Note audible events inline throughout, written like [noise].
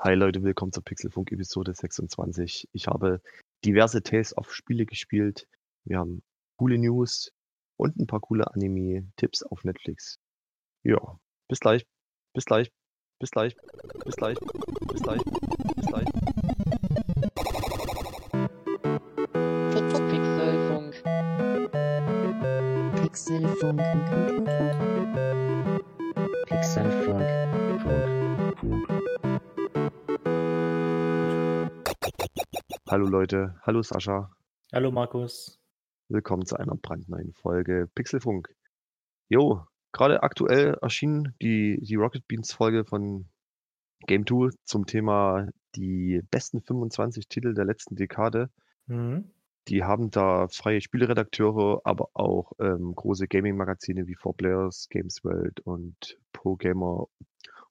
Hi Leute, willkommen zur Pixelfunk Episode 26. Ich habe diverse Tales auf Spiele gespielt. Wir haben coole News und ein paar coole Anime-Tipps auf Netflix. Ja, bis gleich, bis gleich, bis gleich, bis gleich, bis gleich, bis gleich. Pixelfunk. Pixelfunk. Pixelfunk. Hallo Leute, hallo Sascha, Hallo Markus. willkommen zu einer brandneuen Folge Pixelfunk. Jo, gerade aktuell erschien die, die Rocket Beans Folge von Game 2 zum Thema die besten 25 Titel der letzten Dekade. Mhm. Die haben da freie Spieleredakteure, aber auch ähm, große Gaming-Magazine wie 4Players, Games World und Pro Gamer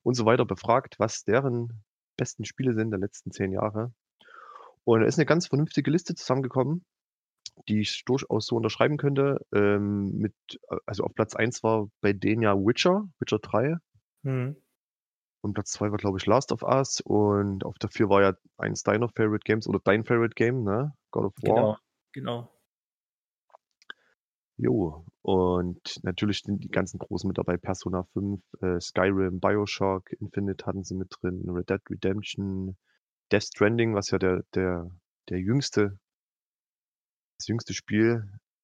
und so weiter befragt, was deren besten Spiele sind der letzten zehn Jahre. Und da ist eine ganz vernünftige Liste zusammengekommen, die ich durchaus so unterschreiben könnte. Ähm, mit, äh, also auf Platz 1 war bei denen ja Witcher, Witcher 3. Mhm. Und Platz 2 war, glaube ich, Last of Us. Und auf der 4 war ja eins deiner Favorite Games oder dein Favorite Game, ne? God of War. Genau, genau. Jo, und natürlich sind die ganzen Großen mit dabei. Persona 5, äh, Skyrim, Bioshock, Infinite hatten sie mit drin, Red Dead Redemption, Death Stranding, was ja der, der, der jüngste, das jüngste Spiel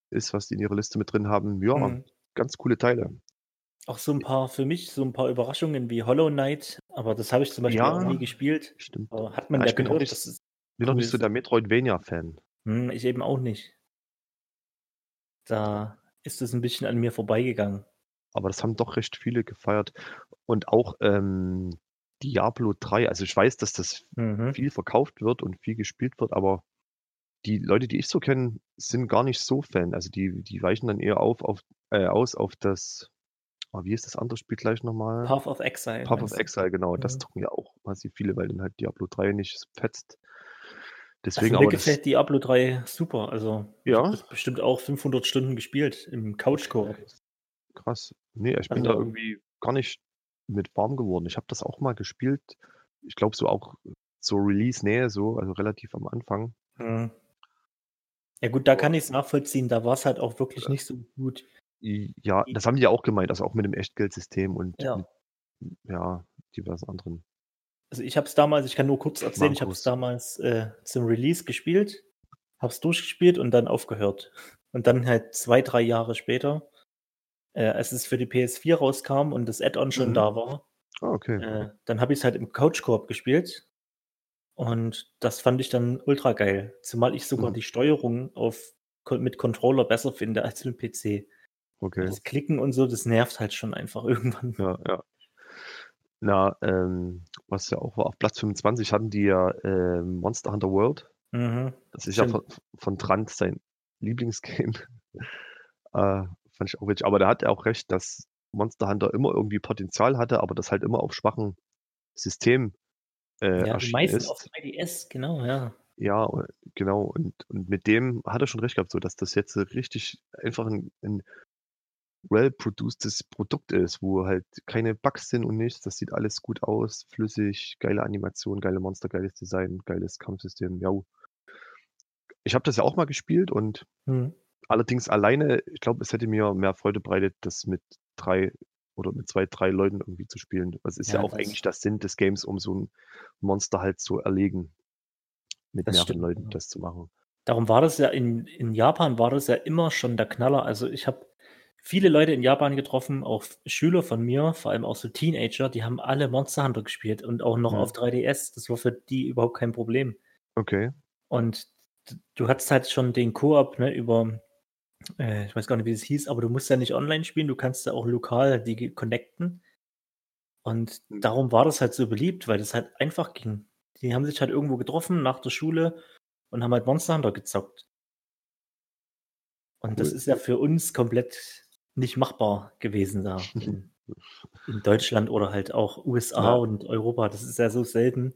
ist, was die in ihrer Liste mit drin haben. Ja, Mhm. ganz coole Teile. Auch so ein paar, für mich, so ein paar Überraschungen wie Hollow Knight, aber das habe ich zum Beispiel Ja. auch nie gespielt. Stimmt. Aber hat man Ja, ja ich bin auch gehört, nicht- das Bin noch cool nicht so der Metroidvania-Fan. hm, ich eben auch nicht. Da ist es ein bisschen an mir vorbeigegangen. Aber das haben doch recht viele gefeiert. Und auch ähm, Diablo 3. Also ich weiß, dass das Mhm. viel verkauft wird und viel gespielt wird, aber die Leute, die ich so kenne, sind gar nicht so Fan. Also die, die weichen dann eher auf, auf, äh, aus auf das, oh, wie ist das andere Spiel gleich nochmal? Path of Exile. Path of? Exile, genau. Das Mhm. zocken ja auch massiv viele, weil dann halt Diablo 3 nicht fetzt. Also Deswegen mir aber das, gefällt Diablo 3 super. Also ich Ja? habe das bestimmt auch 500 Stunden gespielt im Couch-Koop. krass. Nee, ich bin da Also- irgendwie gar nicht mit warm geworden. Ich habe das auch mal gespielt. Ich glaube so auch zur Release-Nähe so, also relativ am Anfang. Mhm. Ja gut, da kann ich es nachvollziehen. Da war es halt auch wirklich nicht so gut. Ja, das haben die ja auch gemeint, also auch mit dem Echtgeldsystem und Ja. mit, ja, diversen anderen. Also ich habe es damals, ich kann nur kurz erzählen, ich habe es Markus. damals äh, zum Release gespielt, habe es durchgespielt und dann aufgehört. Und dann halt zwei, drei Jahre später, äh, als es für die PS4 rauskam und das Add-on schon Mhm. da war, Ah, okay. äh, dann habe ich es halt im Couch-Koop gespielt. Und das fand ich dann ultra geil. Zumal ich sogar Mhm. die Steuerung auf, mit Controller besser finde als mit dem PC. Okay. Das Klicken und so, das nervt halt schon einfach [laughs] irgendwann. Ja, ja. Na, ähm, was ja auch war, auf Platz 25 hatten die ja ähm, Monster Hunter World. Mhm. Das ist ja von, Stimmt. von Trant sein Lieblingsgame. [laughs] äh, fand ich auch witzig. Aber der hat ja auch recht, dass Monster Hunter immer irgendwie Potenzial hatte, aber das halt immer auf schwachen Systemen äh, Ja, die erschienen meisten ist. auf 3DS, genau, ja. Ja, genau. Und, und mit dem hat er schon recht gehabt, so dass das jetzt richtig einfach ein, ein well-producedes Produkt ist, wo halt keine Bugs sind und nichts. Das sieht alles gut aus, flüssig, geile Animation, geile Monster, geiles Design, geiles Kampfsystem. Ja. Ich habe das ja auch mal gespielt und Hm. Allerdings alleine, ich glaube, es hätte mir mehr Freude bereitet, das mit drei oder mit zwei, drei Leuten irgendwie zu spielen. Das ist ja, Ja, auch das- eigentlich der Sinn des Games, um so ein Monster halt zu erlegen. Mit Das mehreren stimmt, Leuten ja. das zu machen. Darum war das ja in, in Japan war das ja immer schon der Knaller. Also ich habe viele Leute in Japan getroffen, auch Schüler von mir, vor allem auch so Teenager, die haben alle Monster Hunter gespielt und auch noch Mhm. auf 3DS. Das war für die überhaupt kein Problem. Okay. Und du hattest halt schon den Koop ne, über, äh, ich weiß gar nicht, wie es hieß, aber du musst ja nicht online spielen, du kannst ja auch lokal die connecten. Und Mhm. darum war das halt so beliebt, weil das halt einfach ging. Die haben sich halt irgendwo getroffen nach der Schule und haben halt Monster Hunter gezockt. Und das Cool. ist ja für uns komplett nicht machbar gewesen da [laughs] in, in Deutschland oder halt auch USA Ja. und Europa. Das ist ja so selten.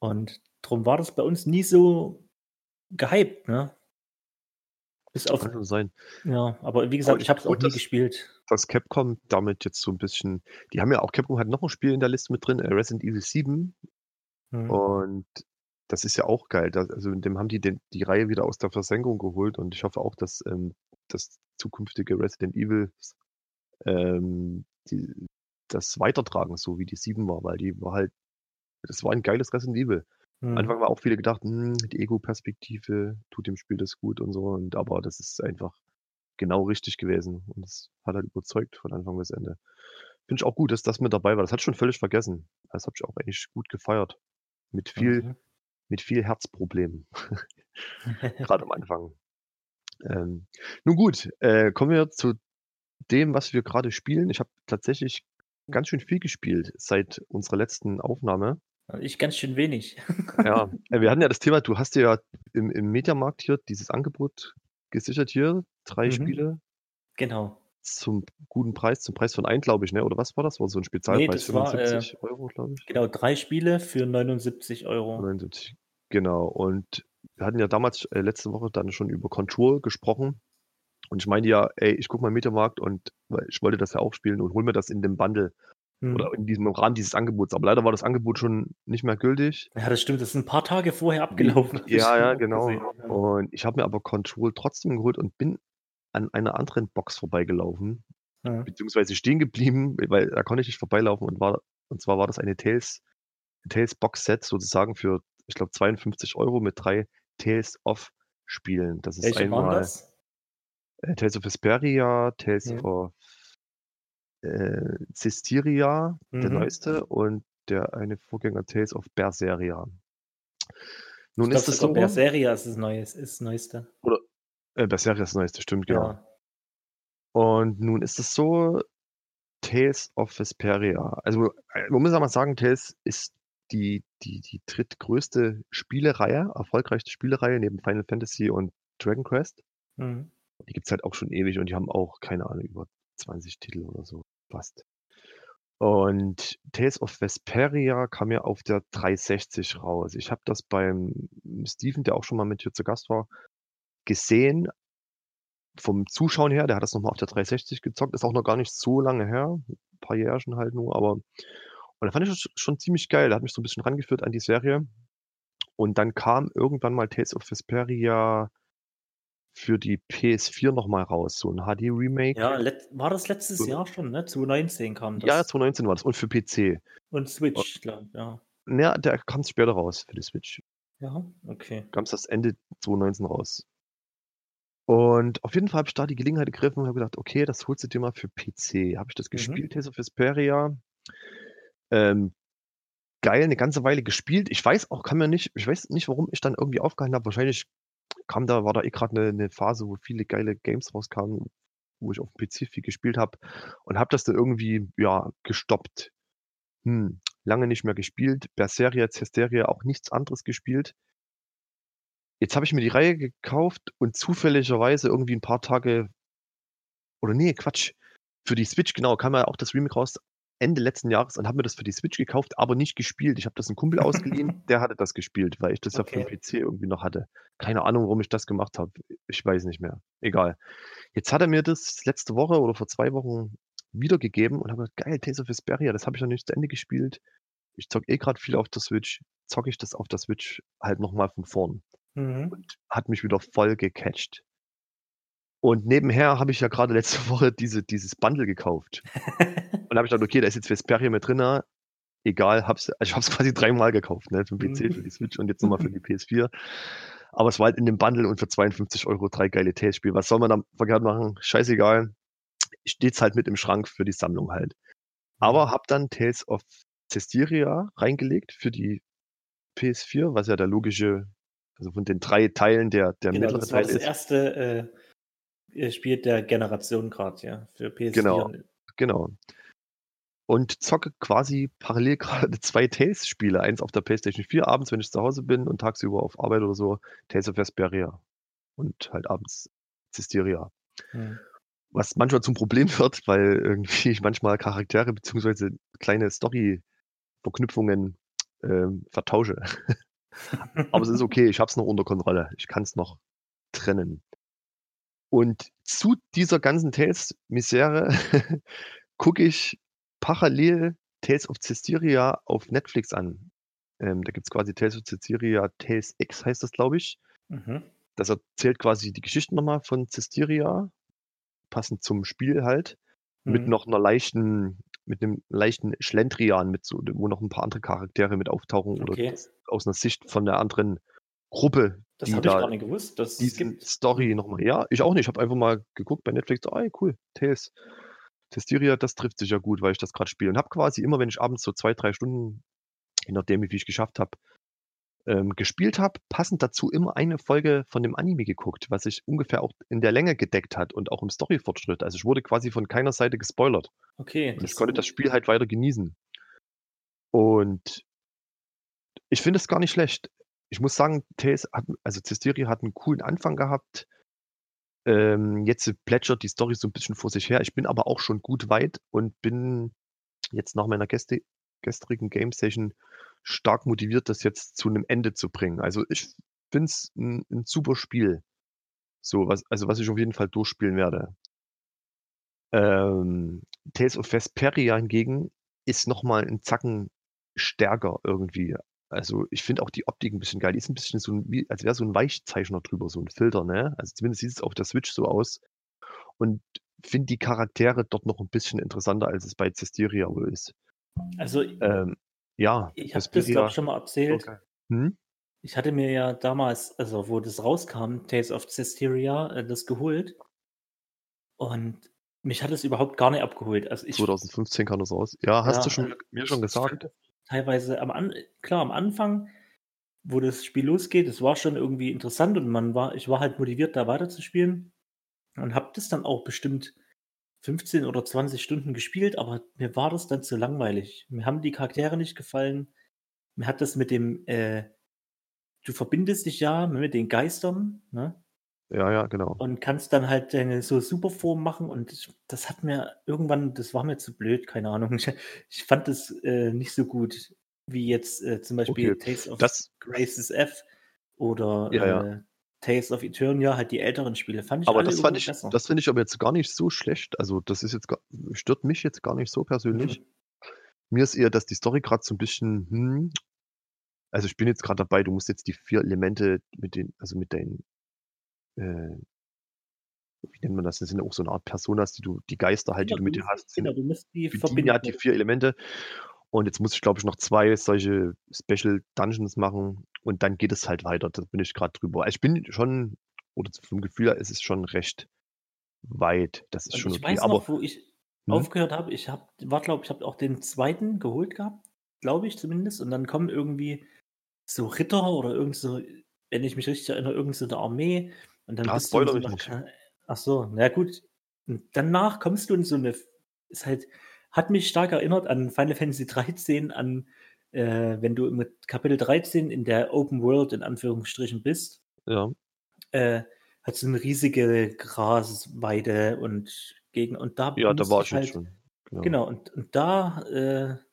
Und darum war das bei uns nie so gehypt, ne? Bis auf, Kann schon sein. ja, aber wie gesagt, ich habe es auch nie dass- gespielt. Dass Capcom damit jetzt so ein bisschen, die haben ja auch, Capcom hat noch ein Spiel in der Liste mit drin, äh, Resident Evil 7. Mhm. Und das ist ja auch geil. Da, also in dem haben die den, die Reihe wieder aus der Versenkung geholt und ich hoffe auch, dass ähm, das zukünftige Resident Evil ähm, die, das weitertragen, so wie die 7 war, weil die war halt, das war ein geiles Resident Evil. Am Mhm. Anfang war auch viele gedacht, hm, die Ego-Perspektive tut dem Spiel das gut und so, und aber das ist einfach genau richtig gewesen und es hat halt überzeugt von Anfang bis Ende. Finde ich auch gut, dass das mit dabei war. Das ich schon völlig vergessen. Das habe ich auch eigentlich gut gefeiert. Mit viel, Mhm. mit viel Herzproblemen, [laughs] [laughs] gerade am Anfang. Ähm, nun gut, äh, kommen wir zu dem, was wir gerade spielen. Ich habe tatsächlich ganz schön viel gespielt seit unserer letzten Aufnahme. Ich ganz schön wenig. [laughs] Ja, äh, wir hatten ja das Thema, du hast dir ja im, im Mediamarkt hier dieses Angebot gesichert hier, drei Mhm. Spiele Genau. zum guten Preis, zum Preis von ein, glaube ich, ne? Oder was war das? War so ein Nee, Spezialpreis, das war, äh, 75 Euro, glaube ich. genau, drei Spiele für 79 Euro. 79. Genau. Und wir hatten ja damals äh, letzte Woche dann schon über Control gesprochen. Und ich meinte ja, ey, ich gucke mal im Mediamarkt und ich wollte das ja auch spielen und hol mir das in dem Bundle oder Mhm. in diesem Rahmen dieses Angebots. Aber leider war das Angebot schon nicht mehr gültig. Ja, das stimmt. Das ist ein paar Tage vorher abgelaufen. hab ich Ja, ja, genau. gesehen, ja. Und ich habe mir aber Control trotzdem geholt und bin an einer anderen Box vorbeigelaufen, Ja. beziehungsweise stehen geblieben, weil da konnte ich nicht vorbeilaufen und war, und zwar war das eine Tales, Tales Box Set sozusagen für, ich glaube, 52 Euro mit drei Tales of Spielen. Das ist Welche waren einmal das? äh, Tales of Vesperia, Tales Mhm. of äh, Cisteria, der Mhm. neueste, und der eine Vorgänger Tales of Berseria. Nun Ich ist es so, Berseria ist das Neues, ist Neueste. oder äh, Berseria ist das neueste, stimmt, genau. Ja. Und nun ist es so, Tales of Vesperia. Also, äh, man muss aber sagen, Tales ist die, die, die drittgrößte Spielereihe, erfolgreichste Spielereihe neben Final Fantasy und Dragon Quest. Mhm. Die gibt's halt auch schon ewig und die haben auch, keine Ahnung, über 20 Titel oder so fast. Und Tales of Vesperia kam ja auf der 360 raus. Ich habe das beim Steven, der auch schon mal mit hier zu Gast war, gesehen. Vom Zuschauen her, der hat das nochmal auf der 360 gezockt, ist auch noch gar nicht so lange her, ein paar Jährchen halt nur, aber und da fand ich das schon ziemlich geil. Der hat mich so ein bisschen rangeführt an die Serie. Und dann kam irgendwann mal Tales of Vesperia für die PS4 nochmal raus, so ein HD-Remake. Ja, war das letztes So. Jahr schon, ne? 2019 kam das. Ja, 2019 war das und für PC. Und Switch, glaube ich, ja. Ja, der kam später raus für die Switch. Ja, okay. Kam es das Ende 2019 raus. Und auf jeden Fall habe ich da die Gelegenheit gegriffen und habe gedacht, okay, das holst du dir mal für PC. Habe ich das Mhm. gespielt, Tales of Vesperia. Ähm, geil, eine ganze Weile gespielt. Ich weiß auch, kann mir nicht, ich weiß nicht, warum ich dann irgendwie aufgehalten habe. Wahrscheinlich kam da, war da eh gerade eine, eine Phase, wo viele geile Games rauskamen, wo ich auf dem PC viel gespielt habe und habe das dann irgendwie, ja, gestoppt. Hm, lange nicht mehr gespielt. Berseria, Cesteria auch nichts anderes gespielt. Jetzt habe ich mir die Reihe gekauft und zufälligerweise irgendwie ein paar Tage oder nee, Quatsch. Für die Switch, genau, kam ja auch das Remake raus Ende letzten Jahres und habe mir das für die Switch gekauft, aber nicht gespielt. Ich habe das einem Kumpel ausgeliehen, [laughs] der hatte das gespielt, weil ich das ja für den Okay. PC irgendwie noch hatte. Keine Ahnung, warum ich das gemacht habe. Ich weiß nicht mehr. Egal. Jetzt hat er mir das letzte Woche oder vor zwei Wochen wiedergegeben und habe gesagt, geil, Tales of Vesperia, das habe ich noch nicht zu Ende gespielt. Ich zocke eh gerade viel auf der Switch. Zocke ich das auf der Switch halt nochmal von vorn Mhm. und hat mich wieder voll gecatcht. Und nebenher habe ich ja gerade letzte [laughs] Woche diese, dieses Bundle gekauft. Und habe ich gedacht, okay, da ist jetzt Vesperia mit drin. Egal, hab's, also ich habe es [laughs] quasi dreimal gekauft, ne? Für den PC, für die Switch und jetzt nochmal für die [laughs] PS4. Aber es war halt in dem Bundle und für 52 Euro drei geile Tales-Spiele. Was soll man da verkehrt machen? Scheißegal. Steht's halt mit im Schrank für die Sammlung halt. Aber hab dann Tales of Cestiria reingelegt für die PS4, was ja der logische, also von den drei Teilen der, der Genau, mittlere das war Teil das ist. erste äh, Spiel der Generation gerade, ja, für PS4. Genau. und- Genau. Und zocke quasi parallel [laughs] gerade zwei Tales-Spiele. Eins auf der PlayStation 4 abends, wenn ich zu Hause bin und tagsüber auf Arbeit oder so, Tales of Vesperia. Und halt abends Cisteria. Mhm. Was manchmal zum Problem [laughs] wird, weil irgendwie ich manchmal Charaktere beziehungsweise kleine Story-Verknüpfungen ähm, vertausche. [laughs] Aber es ist okay, ich habe es noch unter Kontrolle. Ich kann es noch trennen. Und zu dieser ganzen Tales-Misere [laughs] gucke ich parallel Tales of Cestiria auf Netflix an. Ähm, da gibt's quasi Tales of Cestiria, Tales X heißt das, glaube ich. Mhm. Das erzählt quasi die Geschichte noch mal von Cestiria, passend zum Spiel halt, mit Mhm. noch 'ner leichten mit 'nem leichten Schlendrian, mit so wo noch 'n paar andere Charaktere mit auftauchen oder Okay. das aus 'ner Sicht von der anderen Gruppe, Das habe ich gar nicht gewusst, dass es gibt. Story Mhm. noch mal ja, ich auch nicht. Ich habe einfach mal geguckt bei Netflix, „Ey, cool, Tales Cestiria, das trifft sich ja gut“, weil ich das grad spiele und habe quasi immer, wenn ich abends so 2, 3 Stunden, je nachdem, wie viel ich geschafft habe, ähm, gespielt habe, passend dazu immer eine Folge von dem Anime geguckt, was sich ungefähr auch in der Länge gedeckt hat und auch im Storyfortschritt. Also, ich wurde quasi von keiner Seite gespoilert. Okay, Und ich konnte das. Spiel halt weiter genießen. Und ich finde es gar nicht schlecht. Ich muss sagen, Tales hat also Cestiria hat 'n coolen Anfang gehabt. Ähm, jetzt plätschert die Story so 'n bisschen vor sich her. Ich bin aber auch schon gut weit und bin jetzt nach meiner gesti gestrigen Game Session stark motiviert, das jetzt zu 'nem Ende zu bringen. Also, ich finde es 'n 'n super Spiel. So was also, was ich auf jeden Fall durchspielen werde. Ähm, Tales of Vesperia hingegen ist noch mal 'n Zacken stärker irgendwie. Also, ich finde auch die Optik 'n bisschen geil. Die ist 'n bisschen so wie als wäre so 'n Weichzeichner drüber, so 'n Filter, ne? Also, zumindest sieht es auf der Switch so aus. Und finde die Charaktere dort noch 'n bisschen interessanter, als es bei Cestiria wohl ist. Also Ähm, ja, ich habe das, glaube ich, schon mal erzählt. geil. Mhm. Ich hatte mir ja damals, also wo das rauskam, Tales of Cestiria, äh, das geholt. Und mich hat es überhaupt gar nicht abgeholt. Also, ich 2015 kam das raus. Ja, hast Ja, du schon also mir schon gesagt. Teilweise am An klar, am Anfang, wo das Spiel losgeht, das war schon irgendwie interessant und man war ich war halt motiviert, da weiterzuspielen und habe das dann auch bestimmt 15 oder 20 Stunden gespielt, aber mir war das dann zu langweilig. Mir haben die Charaktere nicht gefallen. Mir hat das mit dem, äh du verbindest dich ja mit den Geistern, ne? Ja, ja, genau. Und kannst dann halt deine so Superform machen und ich das hat mir irgendwann das war mir zu blöd, keine Ahnung. Ich ich fand das, äh, nicht so gut wie jetzt, äh, zum Beispiel Okay, Tales of das Graces F oder, Ja, ja. äh, Tales of Eternia, halt die älteren Spiele, fand ich Aber das fand ich besser. das finde ich aber jetzt gar nicht so schlecht. Also, das ist jetzt gar stört mich jetzt gar nicht so persönlich. Mhm. Mir ist eher, dass die Story grad so 'n bisschen, hm also, ich bin jetzt grad dabei, du musst jetzt die 4 Elemente mit den also, mit deinen äh wie nennt man das? Das sind ja auch so 'ne Art Personas, die du die Geister halt, die Genau, du mit dir hast, genau, sind du musst die ja verbinden. die 4 Elemente. Und jetzt muss ich, glaube ich, noch 2 solche Special Dungeons machen und dann geht es halt weiter. Da bin ich grad drüber. Also, ich bin schon oder vom Gefühl her ist es schon recht weit. Das ist Und schon ich okay, weiß aber noch, wo ich mhm. aufgehört habe, ich habe war, glaube ich habe auch den 2. geholt gehabt, glaube ich zumindest. Und dann kommen irgendwie so Ritter oder irgend so wenn ich mich richtig erinnere, irgend so 'ne Armee und dann Ah, bist du in spoilere so. Ka ach so, na ja gut. Und danach kommst du in so 'ne F ist halt hat mich stark erinnert an Final Fantasy 13, an, äh, wenn du mit Kapitel 13 in der Open World in Anführungsstrichen bist. Ja. Äh, hat so 'ne riesige Grasweide und Gegend und da Ja, da war ich halt schon, genau. genau, und und da, äh,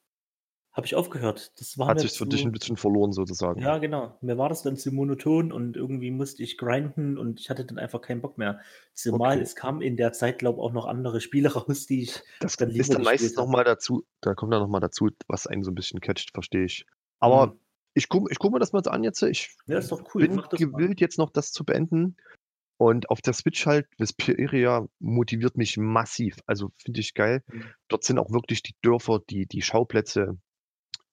habe ich aufgehört. Das war Hat mir sich's für dich 'n zu bisschen verloren sozusagen. ja, genau. Mir war das dann zu monoton und irgendwie musste ich grinden und ich hatte dann einfach keinen Bock mehr. Zumal Okay. es kamen in der Zeit, glaube auch noch andere Spiele [laughs] raus, die ich Das dann ist lieber dann meistens gespielt noch habe. mal dazu da kommt dann noch mal dazu, was einen so 'n bisschen catcht, verstehe ich. Aber Mhm. ich gucke ich gucke mir das mal an jetzt. Ich Ja, ist doch cool. bin das mal. gewillt, jetzt noch das zu beenden. Und auf der Switch halt, Vesperia motiviert mich massiv. Also, finde ich geil. Mhm. Dort sind auch wirklich die Dörfer, die die Schauplätze,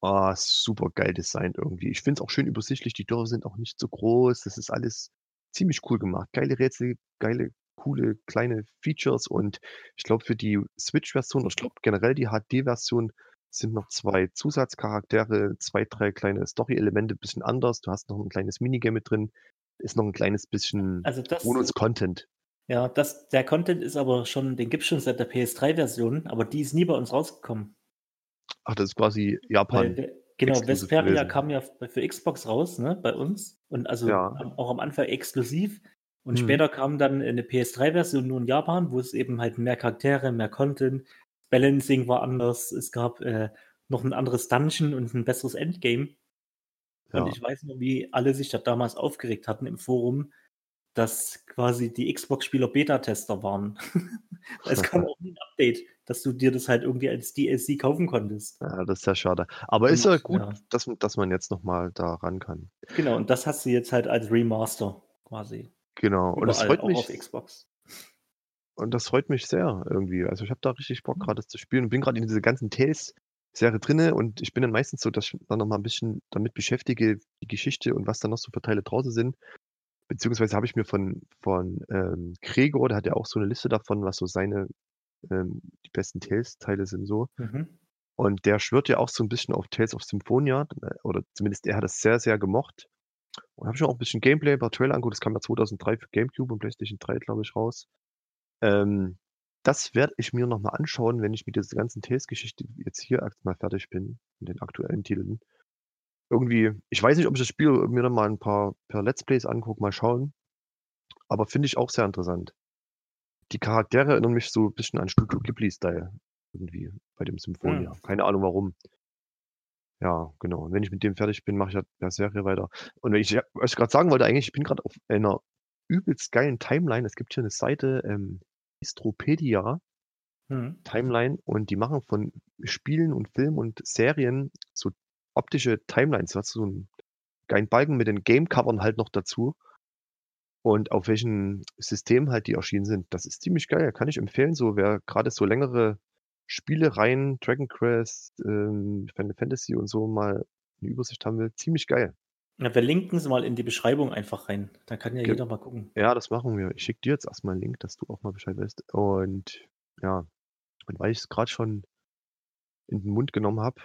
ah, supergeil designt irgendwie. Ich finde es auch schön übersichtlich. Die Dörfer sind auch nicht so groß. Das ist alles ziemlich cool gemacht. Geile Rätsel, geile, coole kleine Features und ich glaube, für die Switch-Version oder ich glaube generell die HD-Version sind noch 2 Zusatzcharaktere, 2, 3 kleine Story-Elemente, bisschen anders. Du hast noch 'n kleines Minigame mit drin. Ist noch 'n kleines bisschen Also, das Bonus-Content. ja, das der Content ist aber schon den gibt's schon seit der PS3-Version, aber die ist nie bei uns rausgekommen. Ach, das ist quasi Weil Japan we genau, Vesperia kam ja für Xbox raus, ne, bei uns und also Ja. auch am Anfang exklusiv. Und Mhm. später kam dann, äh, 'ne PS3-Version nur in Japan, wo es eben halt mehr Charaktere, mehr Content, Balancing war anders. Es gab, äh, noch 'n anderes Dungeon und 'n besseres Endgame. Und Ja. ich weiß noch, wie alle sich da damals aufgeregt hatten im Forum, dass quasi die Xbox-Spieler Beta-Tester waren. [laughs] es kam auch nie ein Update, dass du dir das halt irgendwie als DLC kaufen konntest. Ja, das ist ja schade. Aber ist Und, ja gut, ja. dass, dass man jetzt nochmal da ran kann. Genau, und das hast du jetzt halt als Remaster quasi. Genau. Und das Überall, freut auch auf mich. Xbox. Und das freut mich sehr irgendwie. Also ich habe da richtig Bock Mhm. gerade das zu spielen und bin gerade in dieser ganzen Tales-Serie drinne und ich bin dann meistens so, dass ich dann noch mal ein bisschen damit beschäftige, die Geschichte und was da noch so für Teile draußen sind. Beziehungsweise habe ich mir von, von ähm, Gregor, der hat ja auch so eine Liste davon, was so seine ähm, die besten Tales-Teile sind so. Mhm. Und der schwört ja auch so ein bisschen auf Tales of Symphonia, äh, oder zumindest er hat das sehr, sehr gemocht. Und habe schon auch ein bisschen Gameplay, paar Trailer angeguckt. Das kam ja 2003 für GameCube und PlayStation 3, glaube ich, raus. Ähm, das werde ich mir nochmal anschauen, wenn ich mit dieser ganzen Tales-Geschichte jetzt hier erstmal fertig bin, mit den aktuellen Titeln. Irgendwie, ich weiß nicht, ob ich das Spiel mir dann mal ein paar per Let's Plays angucke, mal schauen. Aber finde ich auch sehr interessant. Die Charaktere erinnern mich so ein bisschen an Studio Ghibli-Style. Irgendwie bei dem Symphonia. Hm. Keine Ahnung warum. Ja, genau. Und wenn ich mit dem fertig bin, mache ich ja der Serie weiter. Und wenn ich, was ich gerade sagen wollte, eigentlich, ich bin gerade auf einer übelst geilen Timeline. Es gibt hier eine Seite, ähm, Istropedia Mhm. Timeline und die machen von Spielen und Filmen und Serien so optische Timelines. Du hast so einen geilen Balken mit den Game-Covern halt noch dazu. Und auf welchem System halt die erschienen sind. Das ist ziemlich geil. Kann ich empfehlen. So, wer gerade so längere Spielereien, Dragon Quest, ähm, Final Fantasy und so mal eine Übersicht haben will, ziemlich geil. Ja, wir linken es mal in die Beschreibung einfach rein. Da kann ja Ge- jeder mal gucken. Ja, das machen wir. Ich schicke dir jetzt erstmal einen Link, dass du auch mal Bescheid weißt. Und ja, und weil ich es gerade schon in den Mund genommen habe,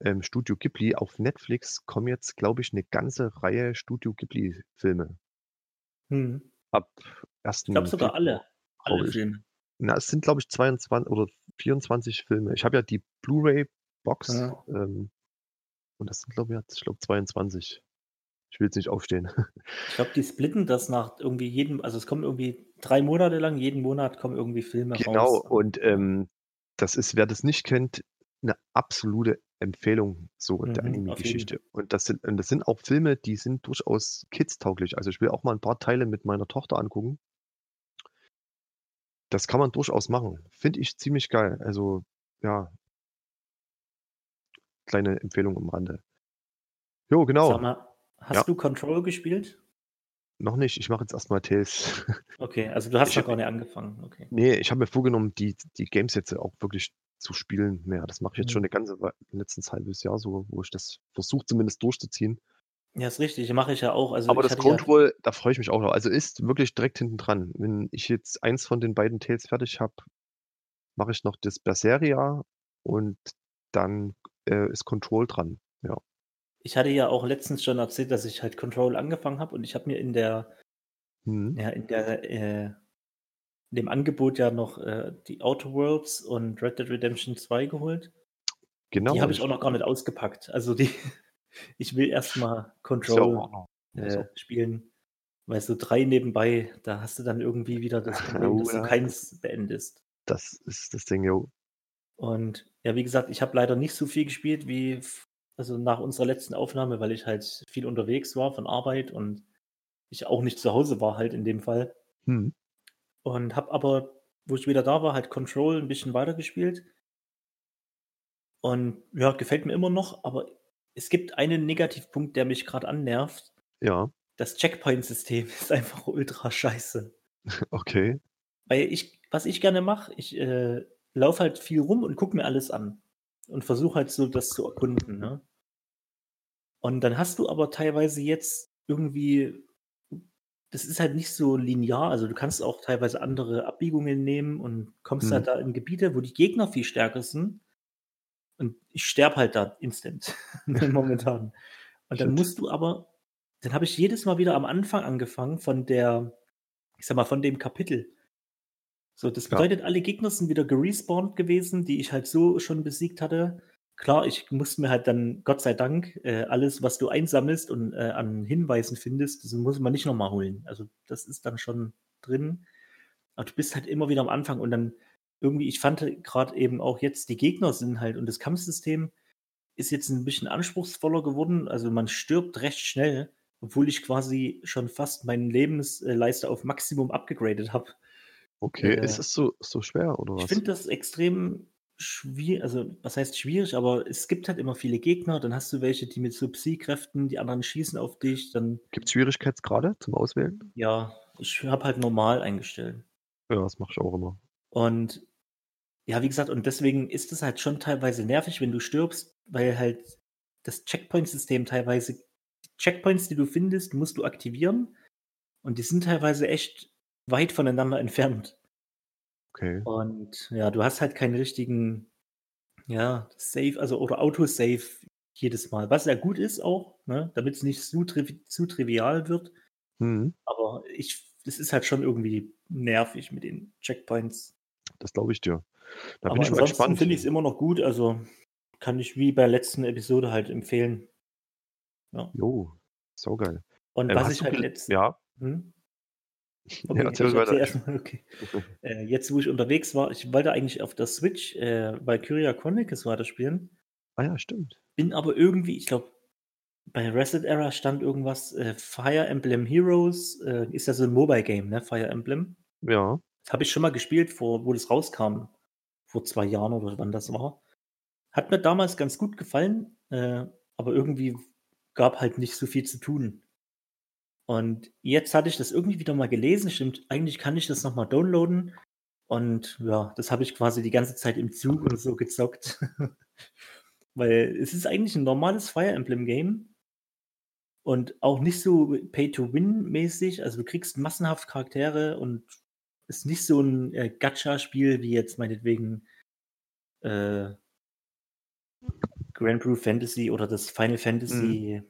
ähm, Studio Ghibli, auf Netflix kommen jetzt, glaube ich, eine ganze Reihe Studio Ghibli-Filme. Mhm. Ab Ich 1. glaube sogar alle. Alle ich. Filme. Na, es sind, glaube ich, 22 oder 24 Filme. Ich habe ja die Blu-ray-Box Ja. ähm, und das sind, glaube ich, ich glaube 22. Ich will jetzt nicht aufstehen. Ich glaube, die splitten das nach irgendwie jedem, also es kommen irgendwie drei Monate lang, jeden Monat kommen irgendwie Filme Genau, raus. und Ja. ähm, das ist, wer das nicht kennt, eine absolute Empfehlung so der Mhm, jeden. Anime-Geschichte. Und das sind, und das sind auch Filme, die sind durchaus kidstauglich. Also ich will auch mal ein paar Teile mit meiner Tochter angucken. Das kann man durchaus machen. Finde ich ziemlich geil. Also, ja, kleine Empfehlung am Rande. Jo, genau. mal, hast Ja. du Control gespielt? Noch nicht. Ich mache jetzt erstmal Tales. Okay, also du [laughs] hast Ich noch hab- gar nicht angefangen. Okay. Nee, ich habe mir vorgenommen, die, die Games jetzt auch wirklich zu spielen mehr. Das mache ich jetzt schon Mhm. eine ganze letztes halbes Jahr so, wo ich das versuche zumindest durchzuziehen. Ja, ist richtig, mache ich ja auch. Also Aber das hatte ja, Control, da freue ich mich auch noch. Also ist wirklich direkt hinten dran. Wenn ich jetzt eins von den beiden Tales fertig habe, mache ich noch das Berseria und dann äh, ist Control dran. Ja. ich hatte ja auch letztens schon erzählt, dass ich halt Control angefangen habe und ich habe mir in der, Hm. ja, in der, äh, dem Angebot ja noch äh, die Outer Worlds und Red Dead Redemption 2 geholt. Genau. Die habe ich auch noch gar nicht ausgepackt. Also die, [laughs] ich will erstmal ja Control. Also, äh, spielen. Weil so drei nebenbei, da hast du dann irgendwie wieder das Problem, Oh, dass du ja. keins beendest. das ist das Ding, jo. Und ja, wie gesagt, ich habe leider nicht so viel gespielt wie also nach unserer letzten Aufnahme, weil ich halt viel unterwegs war von Arbeit und ich auch nicht zu Hause war halt in dem Fall. Hm. Und habe aber, wo ich wieder da war, halt Control ein bisschen weitergespielt. Und ja, gefällt mir immer noch, aber es gibt einen Negativpunkt, der mich gerade annervt. Ja, Das Checkpoint-System [laughs] ist einfach ultra scheiße. [laughs] okay. Weil ich, was ich gerne mache, ich äh, laufe halt viel rum und gucke mir alles an. Und versuche halt so das zu erkunden. Ne? Und dann hast du aber teilweise jetzt irgendwie, das ist halt nicht so linear. Also du kannst auch teilweise andere Abbiegungen nehmen und kommst Mhm. halt da in Gebiete, wo die Gegner viel stärker sind. Und ich sterbe halt da instant [laughs] momentan. Und dann Shit. musst du aber, dann habe ich jedes Mal wieder am Anfang angefangen von der, ich sag mal, von dem Kapitel. So, das Ja. bedeutet, alle Gegner sind wieder gerespawnt gewesen, die ich halt so schon besiegt hatte. Klar, ich musste mir halt dann, Gott sei Dank, äh, alles, was du einsammelst und äh, an Hinweisen findest, das muss man nicht nochmal holen. Also das ist dann schon drin. Aber du bist halt immer wieder am Anfang und dann irgendwie, ich fand gerade eben auch jetzt, die Gegner sind halt und das Kampfsystem ist jetzt ein bisschen anspruchsvoller geworden. Also man stirbt recht schnell, obwohl ich quasi schon fast meine Lebensleiste auf Maximum abgegradet habe. Okay, Äh, ist es so, so schwer oder Ich was? finde das extrem schwierig, also was heißt schwierig, aber es gibt halt immer viele Gegner, dann hast du welche, die mit so Psy-Kräften, die anderen schießen auf dich, dann, Gibt es Schwierigkeitsgrade zum Auswählen? ja, ich habe halt normal eingestellt. Ja, das mache ich auch immer. Und ja, wie gesagt, und deswegen ist es halt schon teilweise nervig, wenn du stirbst, weil halt das Checkpoint-System teilweise, die Checkpoints, die du findest, musst du aktivieren und die sind teilweise echt weit voneinander entfernt. Okay. Und ja, du hast halt keinen richtigen, ja, Save, also oder Autosave jedes Mal, was ja gut ist auch, ne, damit es nicht zu, trivi zu trivial wird. Hm, Aber ich, es ist halt schon irgendwie nervig mit den Checkpoints. das glaube ich dir. Da bin Aber ich mal ansonsten gespannt. finde ich es immer noch gut, also kann ich wie bei der letzten Episode halt empfehlen. Ja. Jo, saugeil. Und Ähm, was ich halt jetzt. Ja, Hm? [laughs] ja, Okay, erzähl ich weiter. erzähl erst okay. [laughs] Äh, jetzt, wo ich unterwegs war, ich wollte eigentlich auf der Switch äh, Valkyria Chronicles weiterspielen, Ah ja, stimmt. bin aber irgendwie, ich glaube, bei Reset Era stand irgendwas, äh, Fire Emblem Heroes, äh, ist ja so ein Mobile-Game, ne? Fire Emblem. Ja, Das habe ich schon mal gespielt, vor, wo das rauskam, vor zwei Jahren oder wann das war. Hat mir damals ganz gut gefallen, äh, aber irgendwie gab halt nicht so viel zu tun. Und jetzt hatte ich das irgendwie wieder mal gelesen. Stimmt, eigentlich kann ich das nochmal downloaden. Und ja, das habe ich quasi die ganze Zeit im Zug und so gezockt. [laughs] Weil es ist eigentlich ein normales Fire Emblem Game. Und auch nicht so Pay-to-Win-mäßig. Also du kriegst massenhaft Charaktere und ist nicht so ein äh, Gacha-Spiel wie jetzt meinetwegen äh, Grand Blue Fantasy oder das Final Fantasy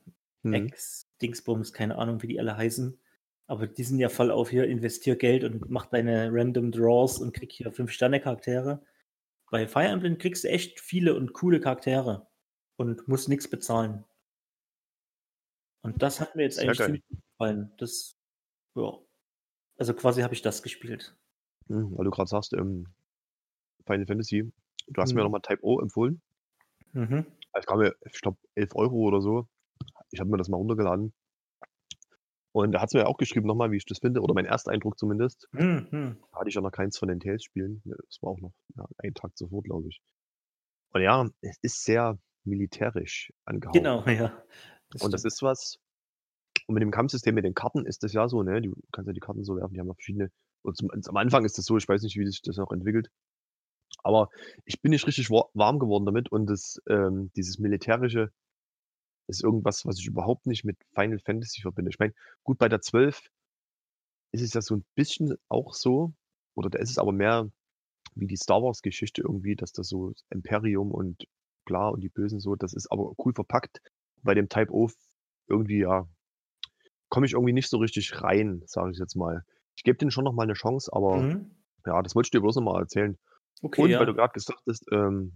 hm. X, Dingsbums, keine Ahnung, wie die alle heißen. Aber die sind ja voll auf hier, investier Geld und mach deine random Draws und krieg hier 5-Sterne-Charaktere. Bei Fire Emblem kriegst du echt viele und coole Charaktere und musst nichts bezahlen. Und das hat mir jetzt Sehr eigentlich geil. ziemlich gut gefallen. Das, ja. Also quasi habe ich das gespielt. Hm, weil du gerade sagst, ähm, Final Fantasy, du hast mir Mhm. nochmal Type O empfohlen. Mhm. Es kam mir, ich glaube, 11 Euro oder so. Ich habe mir das mal runtergeladen. Und da hat es mir auch geschrieben nochmal, wie ich das finde, oder mein erster Eindruck zumindest. Mhm. Da hatte ich ja noch keins von den Tales-Spielen. Das war auch noch ja, einen Tag zuvor, glaube ich. Und ja, es ist sehr militärisch angehaucht. Genau, ja. Und das ist was, und mit dem Kampfsystem mit den Karten ist das ja so, ne? Du kannst ja die Karten so werfen, die haben ja verschiedene. Und zum, am Anfang ist das so, ich weiß nicht, wie sich das noch entwickelt. Aber ich bin nicht richtig wa- warm geworden damit und das, ähm, dieses militärische ist irgendwas, was ich überhaupt nicht mit Final Fantasy verbinde. Ich meine, gut, bei der 12 ist es ja so ein bisschen auch so, oder da ist es aber mehr wie die Star Wars Geschichte irgendwie, dass das so Imperium und klar und die Bösen so, das ist aber cool verpackt. Bei dem Type O irgendwie, ja, komme ich irgendwie nicht so richtig rein, sage ich jetzt mal. Ich gebe denen schon noch mal eine Chance, aber Mhm. ja, das wollte ich dir bloß noch mal erzählen. Okay, Und ja. weil du gerade gesagt hast, ähm,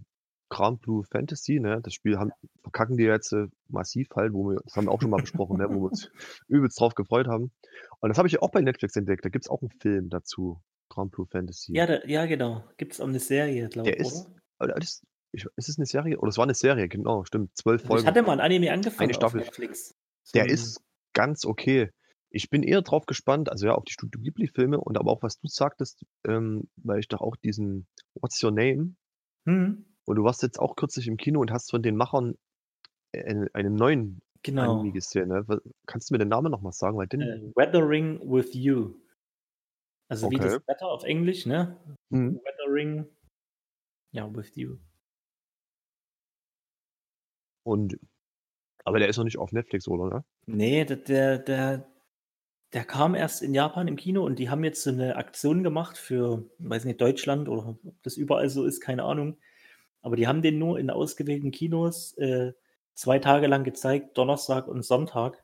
Grand Blue Fantasy, ne, das Spiel haben, verkacken die jetzt äh, massiv halt, wo wir, das haben wir auch schon mal besprochen, ne, wo wir uns [laughs] übelst drauf gefreut haben. Und das habe ich ja auch bei Netflix entdeckt. Da gibt's auch einen Film dazu, Grand Blue Fantasy. Ja, da, ja, genau. Gibt es auch eine Serie, glaube ich, ist, oder? oder ist, ich, ist es eine Serie? Oder es war eine Serie, genau, stimmt. Zwölf Also ich Folgen. hatte mal ein Anime angefangen Eine Staffel. auf Netflix. So Der ein- ist ganz okay. Ich bin eher drauf gespannt, also ja, auf die Studio Ghibli-Filme und aber auch, was du sagtest, ähm, weil ich doch auch diesen What's Your Name? Hm, Und du warst jetzt auch kürzlich im Kino und hast von den Machern einen, einen neuen genau. Anime gesehen. Ne? Kannst du mir den Namen nochmal sagen? Weil den, Äh, Weathering with You. Also wie das Okay. Wetter auf Englisch, ne? Mhm. Weathering, ja, with you. Und, aber der ist noch nicht auf Netflix, oder? Ne? Nee, der, der, der, der kam erst in Japan im Kino und die haben jetzt so eine Aktion gemacht für, weiß nicht, Deutschland oder ob das überall so ist, keine Ahnung. Aber die haben den nur in ausgewählten Kinos äh, zwei Tage lang gezeigt, Donnerstag und Sonntag.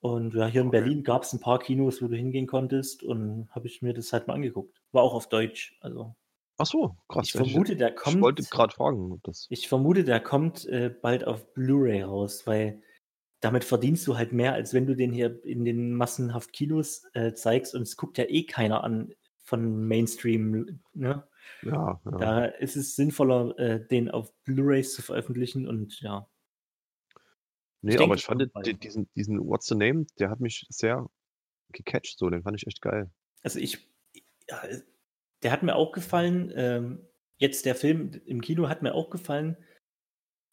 Und ja, hier in Okay. Berlin gab es ein paar Kinos, wo du hingehen konntest und habe ich mir das halt mal angeguckt. War auch auf Deutsch. Also Ach so, krass. ich vermute, der ich kommt. wollte gerade fragen, ob das. Ich vermute, der kommt äh, bald auf Blu-ray raus, weil damit verdienst du halt mehr, als wenn du den hier in den massenhaft Kinos äh, zeigst und es guckt ja eh keiner an von Mainstream. Ne? Ja, ja. Da ist es sinnvoller, äh, den auf Blu-rays zu veröffentlichen und ja. Ne, denke, aber ich fand diesen diesen „What's the Name“, der hat mich sehr gecatcht so, den fand ich echt geil. Also, ich ja, der hat mir auch gefallen. Ähm, jetzt der Film im Kino hat mir auch gefallen.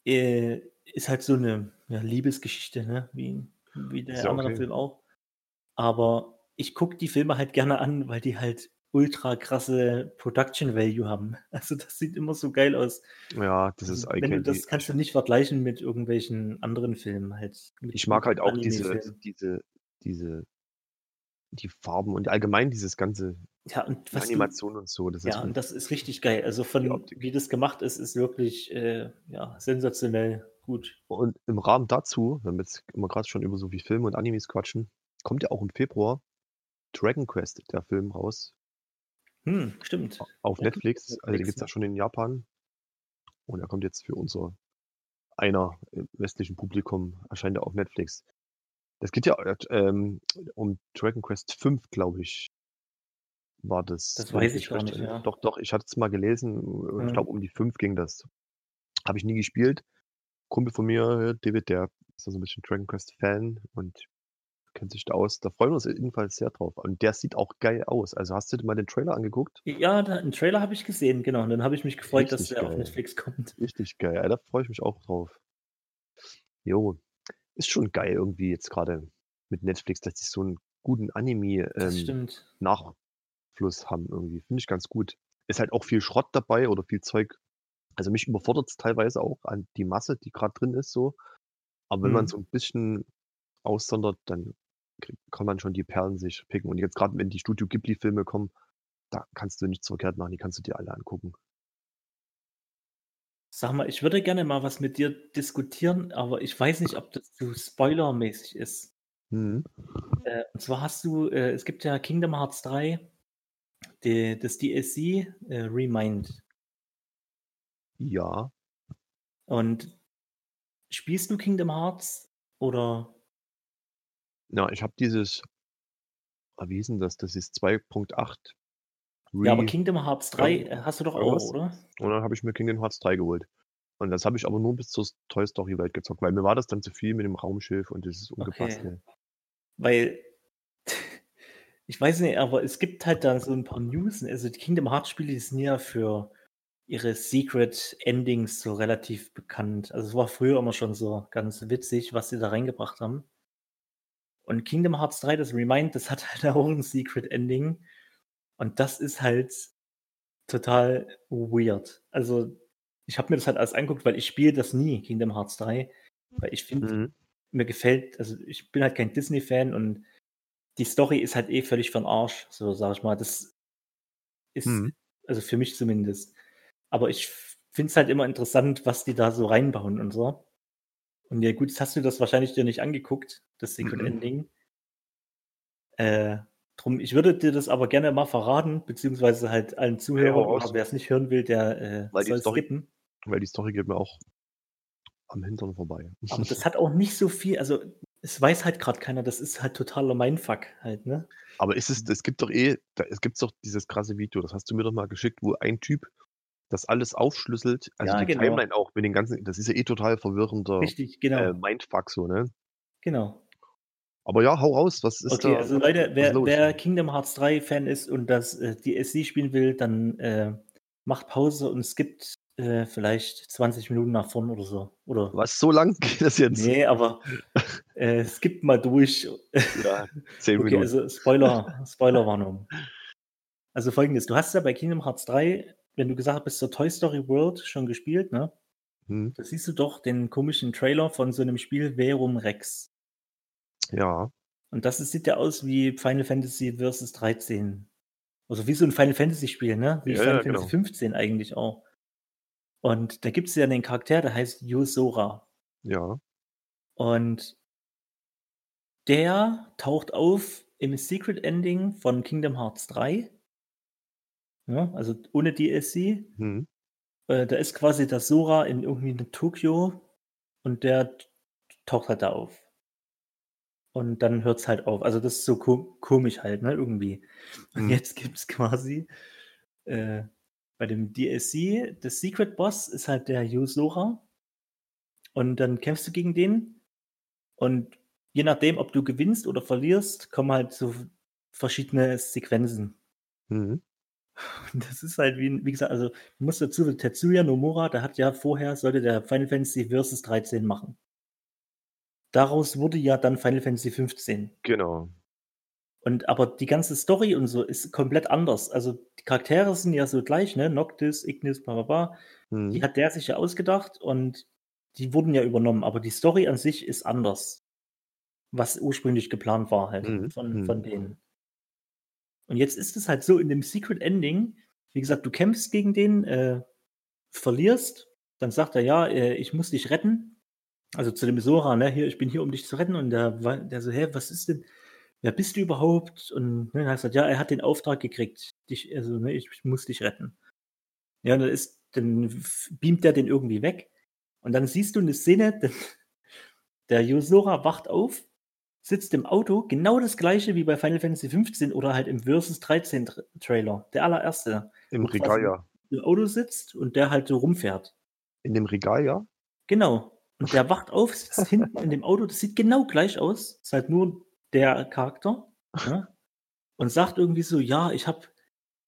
Äh, ist halt so 'ne, ja, Liebesgeschichte, ne, wie wie der andere okay. Film auch. Aber ich gucke die Filme halt gerne an, weil die halt ultra krasse Production Value haben. [laughs] Also, das sieht immer so geil aus. Ja, das ist Also, wenn du Candy. das kannst du nicht vergleichen mit irgendwelchen anderen Filmen halt, Ich mag halt auch diese diese diese die Farben und allgemein dieses ganze Ja, und was du Animation und so, ist ja, und das ist richtig geil. Also, von wie das gemacht ist, ist wirklich, äh, ja, sensationell gut. Und im Rahmen dazu, wenn wir jetzt immer grad schon über so wie Filme und Animes quatschen, kommt ja auch im Februar Dragon Quest, der Film raus Hm, stimmt. auf gibt Netflix. es Also, den Netflix, gibt's ja schon in Japan. Und er kommt jetzt für unser einer im westlichen Publikum erscheint er auf Netflix. Es geht ja, äh, ähm, um Dragon Quest V, glaube ich war das, Das weiß ich gar nicht, ja. Doch, doch, ich hatte es mal gelesen. Äh, ich Mhm. glaube, um die 5 ging das. Habe ich nie gespielt. Kumpel von mir, David, der ist so 'n bisschen Dragon Quest Fan und kennt sich da aus. Da freuen wir uns jedenfalls sehr drauf. Und der sieht auch geil aus. Also, hast du dir mal den Trailer angeguckt? Ja, da 'n Trailer habe ich gesehen, genau. Und dann habe ich mich gefreut, dass Richtig der auf geil. Netflix kommt. Richtig geil. Ja, da freue ich mich auch drauf. Jo, ist schon geil irgendwie jetzt grade mit Netflix, dass die so 'n guten Anime, Das ähm, haben irgendwie. Finde ich ganz gut. Ist halt auch viel Schrott dabei oder viel Zeug. Also, mich überfordert's teilweise auch an die Masse, die grad drin ist so. Aber wenn man Mhm. so 'n bisschen aussondert, dann krieg kann man schon die Perlen sich picken. Und jetzt grad, wenn die Studio Ghibli-Filme kommen, da kannst du nichts verkehrt machen, die kannst du dir alle angucken. Sag mal, ich würde gerne mal was mit dir diskutieren, aber ich weiß nicht, ob das zu spoilermäßig ist. Mhm. Äh, und zwar hast du äh, es gibt ja Kingdom Hearts 3, de das DLC, äh, Remind. Ja. Und spielst du Kingdom Hearts oder Ja, ich habe dieses ah, wie hieß 'n das? Das ist 2.8 Ja, aber Kingdom Hearts 3, irgend äh, hast du doch auch, oder? Und dann habe ich mir Kingdom Hearts 3 geholt. Und das habe ich aber nur bis zur Toy Story Welt gezockt, weil mir war das dann zu viel mit dem Raumschiff und dieses Okay. Umgebastel. Weil [laughs] ich weiß nicht, aber es gibt halt da so 'n paar News. Also, die Kingdom Hearts Spiele, sind ja für ihre Secret Endings so relativ bekannt. Also, es war früher immer schon so ganz witzig, was sie da reingebracht haben. Und Kingdom Hearts 3, das Remind, das hat halt [laughs] auch 'n Secret Ending. Und das ist halt total weird. Also, ich habe mir das halt alles angeguckt, weil ich spiele das nie, Kingdom Hearts 3, weil ich finde, Mhm. mir gefällt also, ich bin halt kein Disney-Fan und die Story ist halt eh völlig für 'n Arsch, so sage ich mal. Das ist Mhm. also, für mich zumindest. Aber ich finde es halt immer interessant, was die da so reinbauen und so. Und ja gut, jetzt hast du das wahrscheinlich dir nicht angeguckt, das Secret Mhm. Ending. Äh, drum ich würde dir das aber gerne mal verraten, beziehungsweise halt allen Ja, Zuhörern oder raus. wer's nicht hören will, der, äh, soll Story skippen. weil die Story geht mir auch am Hintern vorbei. Aber das [laughs] hat auch nicht so viel also, es weiß halt grad keiner, das ist halt totaler Mindfuck halt, ne? Aber ist es es gibt doch eh da es gibt's doch dieses krasse Video, das hast du mir doch mal geschickt, wo ein Typ das alles aufschlüsselt, also, Ja, die genau. Timeline auch mit den ganzen das ist ja eh total verwirrender, Richtig, äh, genau. Mindfuck so, ne? Genau. Aber ja, hau raus, was ist Okay, da also Leute, wer wer Kingdom Hearts 3 Fan ist und das, äh, DLC spielen will, dann, äh, macht Pause und skippt, äh, vielleicht 20 Minuten nach vorn oder so, oder Was, so lang [laughs] geht das jetzt? Ne, aber, äh, skippt mal durch. Ja, 10 [laughs] Okay, Minuten. also Spoiler [laughs] Spoilerwarnung. Also Folgendes, du hast ja bei Kingdom Hearts 3, wenn du gesagt bist, zur Toy Story World schon gespielt, ne? Mhm. Da siehst du doch den komischen Trailer von so 'nem Spiel Verum Rex. Ja. Und das sieht ja aus wie Final Fantasy Versus 13. Also, wie so 'n Final Fantasy Spiel, ne? Wie Ja, Final ja, Fantasy genau. 15 eigentlich auch. Und da gibt's ja 'nen Charakter, der heißt Yozora. Ja. Und der taucht auf im Secret Ending von Kingdom Hearts 3. Ja, also ohne DLC. Mhm. Äh, da ist quasi der Sora in irgendwie in Tokio und der taucht halt da auf. Und dann hört's halt auf. Also, das ist so ko komisch halt, ne, irgendwie. Und Mhm. jetzt gibt's quasi, äh, bei dem DLC das Secret Boss ist halt der Yozora. Und dann kämpfst du gegen den Und je nachdem, ob du gewinnst oder verlierst, kommen halt so verschiedene Sequenzen. Mhm. Und das ist halt wie, wie gesagt, also du musst dazu, Tetsuya Nomura, der hat ja vorher, sollte der Final Fantasy Versus 13 machen. Daraus wurde ja dann Final Fantasy 15. Genau. Und aber die ganze Story und so ist komplett anders. Also die Charaktere sind ja so gleich, ne? Noctis, Ignis, bla bla bla. Mhm. Die hat der sich ja ausgedacht und die wurden ja übernommen, aber die Story an sich ist anders. Was ursprünglich geplant war halt Mhm, von, mhm. von denen. Und jetzt ist es halt so in dem Secret Ending, wie gesagt, du kämpfst gegen den, äh, verlierst, dann sagt er, ja, äh, ich muss dich retten. Also zu dem Sora, ne, hier, ich bin hier, um dich zu retten. Und der, der so, hä, was ist denn, wer bist du überhaupt? Und ne, dann hat er ja, er hat den Auftrag gekriegt, dich, also, ne, ich, ich muss dich retten. Ja, und dann ist, dann beamt der den irgendwie weg. Und dann siehst du eine Szene, [laughs] der Yosora wacht auf, sitzt im Auto, genau das gleiche wie bei Final Fantasy 15 oder halt im Versus 13 Tra Trailer, der allererste. Im Regal, ja. Im Auto sitzt und der halt so rumfährt. In dem Regal, ja. Genau. Und der [laughs] wacht auf, sitzt hinten in dem Auto, das sieht genau gleich aus, ist halt nur der Charakter. Ne? Und sagt irgendwie so, ja, ich habe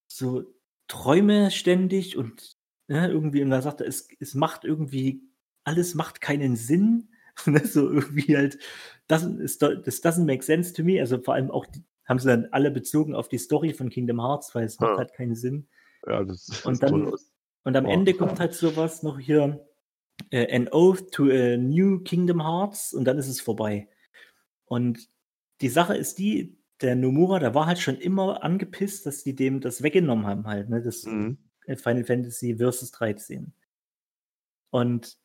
so Träume ständig und ne, irgendwie, und dann sagt er, es, es macht irgendwie, alles macht keinen Sinn. [laughs] Ne, so irgendwie halt, das, ist, das doesn't make sense to me. Also vor allem auch, die, haben sie dann alle bezogen auf die Story von Kingdom Hearts, weil es macht Ja. halt keinen Sinn. Ja, das Und [laughs] dann-. Und am Boah. Ende kommt halt sowas noch hier, äh, an oath to a new Kingdom Hearts und dann ist es vorbei. Und die Sache ist die, der Nomura, der war halt schon immer angepisst, dass die dem das weggenommen haben halt, ne, das Mhm. Final Fantasy Versus 13. Und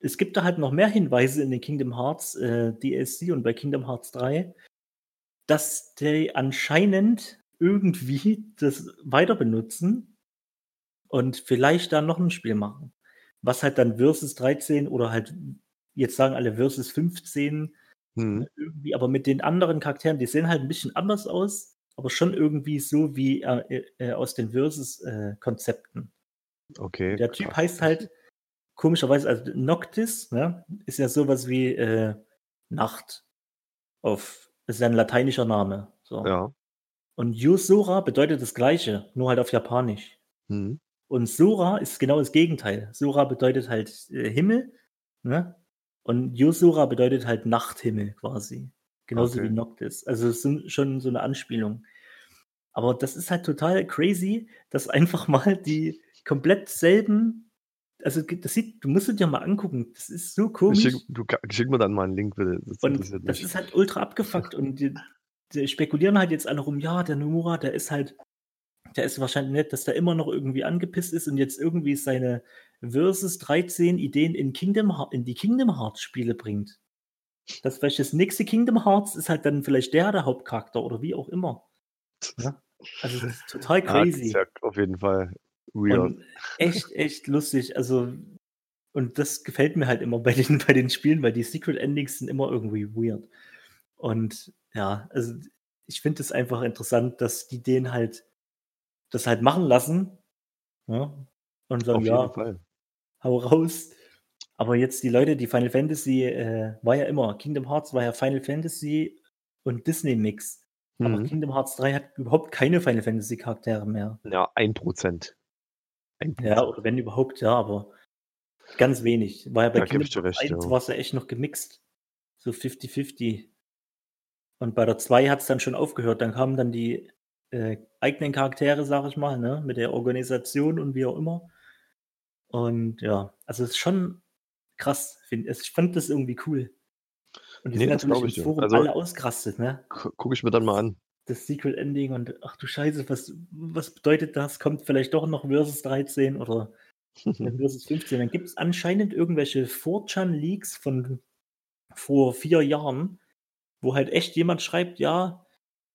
es gibt da halt noch mehr Hinweise in den Kingdom Hearts äh, DLC und bei Kingdom Hearts 3, dass die anscheinend irgendwie das weiter benutzen und vielleicht da noch ein Spiel machen. Was halt dann Versus 13 oder halt, jetzt sagen alle Versus 15, Mhm. irgendwie, aber mit den anderen Charakteren, die sehen halt ein bisschen anders aus, aber schon irgendwie so wie äh, äh, aus den Versus-Konzepten. Okay. Der Typ krass. heißt halt komischerweise, also Noctis, ne, ist ja sowas wie äh, Nacht. Auf, ist ja ein lateinischer Name. So. Ja. Und Yusora bedeutet das Gleiche, nur halt auf Japanisch. Mhm. Und Sora ist genau das Gegenteil. Sora bedeutet halt äh, Himmel, ne? Und Yusora bedeutet halt Nachthimmel quasi. Genauso Okay. wie Noctis. Also es sind schon so eine Anspielung. Aber das ist halt total crazy, dass einfach mal die komplett selben, also das sieht, du musst es dir mal angucken. Das ist so komisch. Schick, du, schick mir dann mal einen Link, bitte. Das Und das mich. ist halt ultra abgefuckt und die, die spekulieren halt jetzt alle rum, ja, der Nomura, der ist halt, der ist wahrscheinlich nett, dass der immer noch irgendwie angepisst ist und jetzt irgendwie seine Versus 13 Ideen in Kingdom in die Kingdom Hearts Spiele bringt. Das vielleicht das nächste Kingdom Hearts ist halt dann vielleicht der der Hauptcharakter oder wie auch immer. [laughs] Ja? Also das ist total crazy. ja auf jeden Fall weird. Und echt, echt lustig. Also, und das gefällt mir halt immer bei den, [laughs] bei den Spielen, weil die Secret Endings sind immer irgendwie weird. Und ja, also ich finde es einfach interessant, dass die den halt das halt machen lassen. Ja, und sagen, auf ja, Fall. hau raus. Aber jetzt die Leute, die Final Fantasy äh, war ja immer, Kingdom Hearts war ja Final Fantasy und Disney Mix. Aber Mhm. Kingdom Hearts 3 hat überhaupt keine Final Fantasy Charaktere mehr. Ja, ein Prozent. Ja, oder wenn überhaupt, ja, aber ganz wenig. War ja bei dir Kingdom recht, 1 ja. war es ja echt noch gemixt. So 50-50. Und bei der 2 hat es dann schon aufgehört. Dann kamen dann die äh, eigenen Charaktere, sag ich mal, ne, mit der Organisation und wie auch immer. Und ja, also es ist schon krass, finde ich. Fand das irgendwie cool. Und die Nee, sind natürlich ich im. Forum Also- alle ausgerastet, ne? Gucke ich mir dann mal an. Das Secret Ending und ach du Scheiße, was, was bedeutet das? Kommt vielleicht doch noch Versus 13 oder [laughs] Versus 15? Dann gibt es anscheinend irgendwelche 4chan-Leaks von vor vier Jahren, wo halt echt jemand schreibt, ja,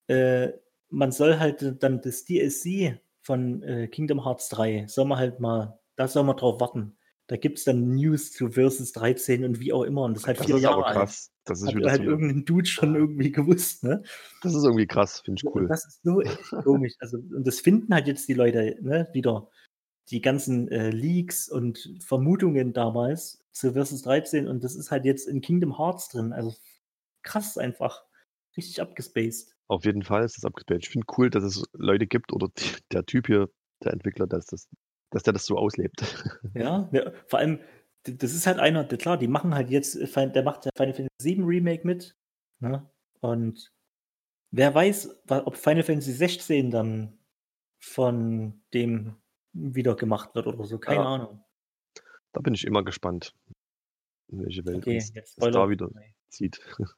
äh, man soll halt dann das DLC von äh, Kingdom Hearts 3, soll man halt mal, da soll man drauf warten. Da gibt es dann News zu Versus 13 und wie auch immer. Und das ist halt Das vier ist Jahre aber alt. krass. Das ist Hat wieder halt so irgendein Dude schon irgendwie gewusst, ne? Das ist irgendwie krass, finde ich Und cool. Das ist so echt komisch. Also, und das finden halt jetzt die Leute, ne, wieder die ganzen äh, Leaks und Vermutungen damals zu Versus 13 und das ist halt jetzt in Kingdom Hearts drin. Also krass einfach. Richtig abgespaced. Auf jeden Fall ist das abgespaced. Ich finde cool, dass es Leute gibt oder der Typ hier, der Entwickler, dass, das, dass der das so auslebt. Ja, ja, vor allem, das ist halt einer, klar, die machen halt jetzt, äh, der macht ja Final Fantasy 7 Remake mit. Ne? Und wer weiß, ob Final Fantasy 16 dann von dem wieder gemacht wird oder so. Keine Ja. Ahnung. Da bin ich immer gespannt, in welche Welt Okay, uns jetzt das da wieder zieht. [laughs]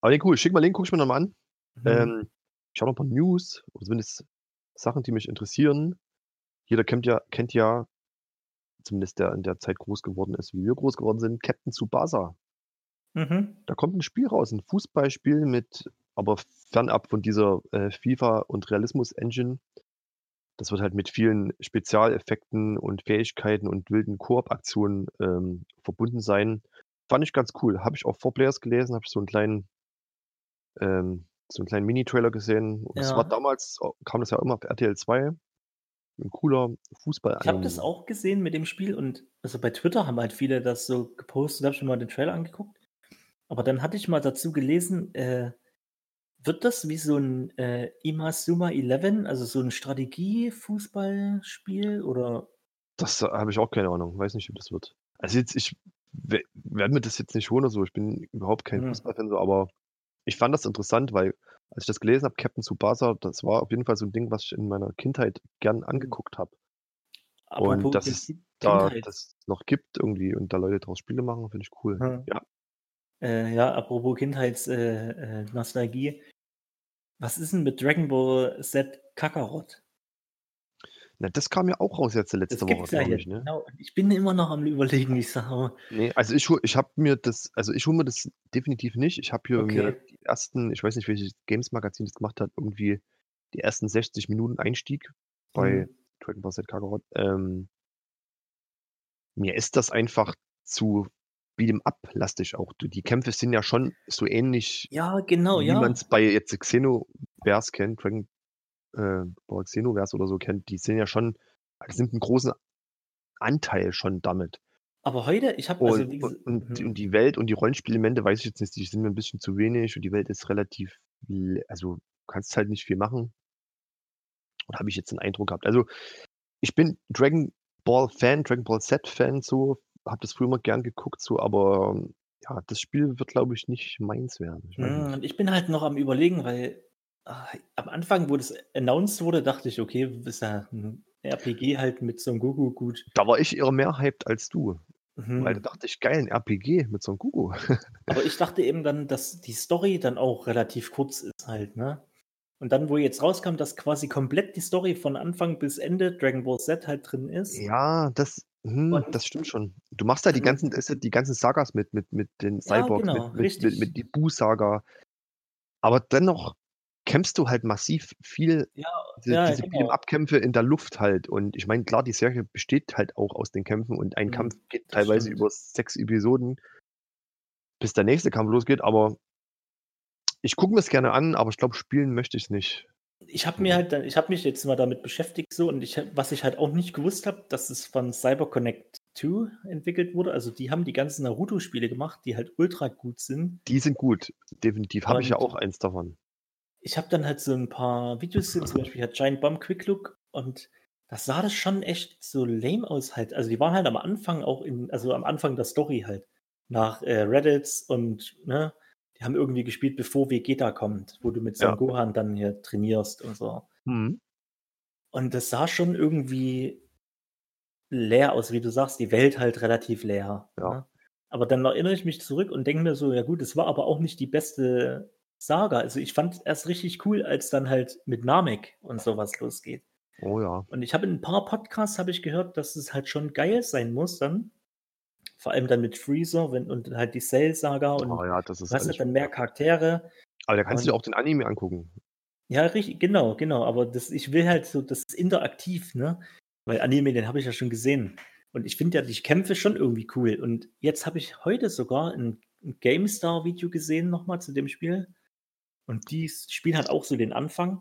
Aber nee, cool. Schick mal Link, guck ich mir nochmal an. Mhm. Ähm, ich habe noch ein paar News, zumindest Sachen, die mich interessieren. Jeder kennt ja, kennt ja, zumindest der in der Zeit groß geworden ist, wie wir groß geworden sind, Captain Tsubasa. Mhm. Da kommt ein Spiel raus, ein Fußballspiel mit, aber fernab von dieser äh, FIFA- und Realismus-Engine. Das wird halt mit vielen Spezialeffekten und Fähigkeiten und wilden Koop-Aktionen ähm, verbunden sein. Fand ich ganz cool. Habe ich auch vor Players gelesen, habe ich so einen kleinen, ähm, so einen kleinen Mini-Trailer gesehen. Und das war Ja. damals, kam das ja immer auf RTL 2. Ein cooler Fußball. Ich habe das auch gesehen mit dem Spiel und also bei Twitter haben halt viele das so gepostet, habe mir mal den Trailer angeguckt. Aber dann hatte ich mal dazu gelesen, äh, wird das wie so ein äh, Imasuma 11, also so ein Strategie-Fußballspiel oder Das habe ich auch keine Ahnung. Weiß nicht, wie das wird. Also jetzt, ich we- werde mir das jetzt nicht holen oder so. Ich bin überhaupt kein Hm. Fußballfan, so, aber ich fand das interessant, weil als ich das gelesen habe, Captain Tsubasa, das war auf jeden Fall so ein Ding, was ich in meiner Kindheit gern angeguckt habe. apropos dass es Da das noch gibt irgendwie und da Leute draus Spiele machen, finde ich cool. Hm. Ja. Äh, ja, apropos Kindheitsnostalgie. Äh, Nostalgie. Was ist denn mit Dragon Ball Z Kakarot? Na, das kam ja auch raus jetzt Das letzte Woche, gibt's ja ich, ne? Genau. Ich bin immer noch am überlegen, ich sage, Nee, also ich, ich habe mir das, also ich hole mir das definitiv nicht. Ich habe hier mir Okay. die ersten, ich weiß nicht, welches Games-Magazin das gemacht hat, irgendwie die ersten 60 Minuten Einstieg bei Hm. Dragon Ball Z Kakarot. Ähm, mir ist das einfach zu Beat'em Up-lastig auch. Du, die Kämpfe sind ja schon so ähnlich, Ja, genau, wie ja. man es bei jetzt Xenoverse kennt, Dragon äh, Ball Xenoverse oder so kennt. Die sind ja schon, die sind einen großen Anteil schon damit. Aber heute, ich habe also Und, und, gesagt, und, die- und die Welt und die Rollenspielelemente, weiß ich jetzt nicht, die sind mir ein bisschen zu wenig und die Welt ist relativ, also du kannst halt nicht viel machen. Oder habe ich jetzt den Eindruck gehabt. Also ich bin Dragon Ball Fan, Dragon Ball Z Fan, so, habe das früher immer gern geguckt, so, aber ja, das Spiel wird, glaube ich, nicht meins werden. Ich und ich bin halt noch am überlegen, weil am Anfang, wo das announced wurde, dachte ich, okay, ist ja ein RPG halt mit Son Goku gut. Da war ich eher mehr hyped als du, weil da Mhm. dachte ich, geil, ein RPG mit so einem Gugu. [laughs] Aber ich dachte eben dann, dass die Story dann auch relativ kurz ist halt, ne? Und dann, wo jetzt rauskam, dass quasi komplett die Story von Anfang bis Ende Dragon Ball Z halt drin ist. Ja, das, hm, das stimmt schon. Du machst da die ganzen, ja die ganzen Sagas mit, mit, mit den ja, Cyborgs, genau, mit, mit, mit, mit die Buu-Saga. Aber dennoch kämpfst du halt massiv viel, Ja, diese, ja, diese genau. Beat'em-up-Kämpfe in der Luft halt. Und ich meine, klar, die Serie besteht halt auch aus den Kämpfen und ein Mhm, Kampf geht teilweise stimmt. über sechs Episoden, bis der nächste Kampf losgeht. Aber ich gucke mir es gerne an, aber ich glaube, spielen möchte ich es nicht. Ich habe mir So. halt dann, ich habe mich jetzt mal damit beschäftigt so und ich, was ich halt auch nicht gewusst habe, dass es von CyberConnect 2 entwickelt wurde. Also die haben die ganzen Naruto-Spiele gemacht, die halt ultra gut sind. Die sind gut, definitiv. Habe ich ja auch eins davon. Ich habe dann halt so ein paar Videos gesehen, zum Beispiel hat Giant Bomb Quick Look und das sah das schon echt so lame aus halt. Also die waren halt am Anfang auch in, also am Anfang der Story halt nach äh, Reddits und ne, die haben irgendwie gespielt, bevor Vegeta kommt, wo du mit Son Ja. Gohan dann hier trainierst und so. Mhm. Und das sah schon irgendwie leer aus, wie du sagst, die Welt halt relativ leer. Ja. Ne? Aber dann erinnere ich mich zurück und denke mir so, ja gut, es war aber auch nicht die beste Saga. Also ich fand erst richtig cool, als dann halt mit Namek und sowas losgeht. Oh ja. Und ich habe in ein paar Podcasts habe ich gehört, dass es halt schon geil sein muss dann. Vor allem dann mit Freezer wenn, und halt die Cell-Saga und Oh ja, das du ist hast halt dann mehr Charaktere. Aber da kannst du dir Und auch den Anime angucken. ja, richtig, genau, genau. Aber das, ich will halt so, das ist interaktiv, ne? Weil Anime, den habe ich ja schon gesehen. Und ich finde ja die Kämpfe schon irgendwie cool. Und jetzt habe ich heute sogar ein, ein GameStar-Video gesehen, nochmal zu dem Spiel. Und die spielen halt auch so den Anfang.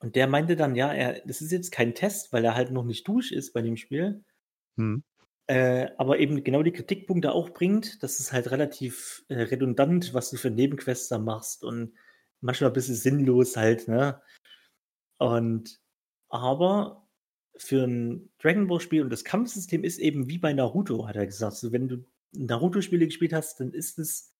Und der meinte dann, ja, er, das ist jetzt kein Test, weil er halt noch nicht durch ist bei dem Spiel. Hm. Äh, aber eben genau die Kritikpunkte auch bringt, dass es halt relativ äh, redundant, was du für Nebenquests da machst und manchmal ein bisschen sinnlos halt, ne? Und aber für ein Dragon Ball Spiel und das Kampfsystem ist eben wie bei Naruto, hat er gesagt. So, wenn du Naruto-Spiele gespielt hast, dann ist es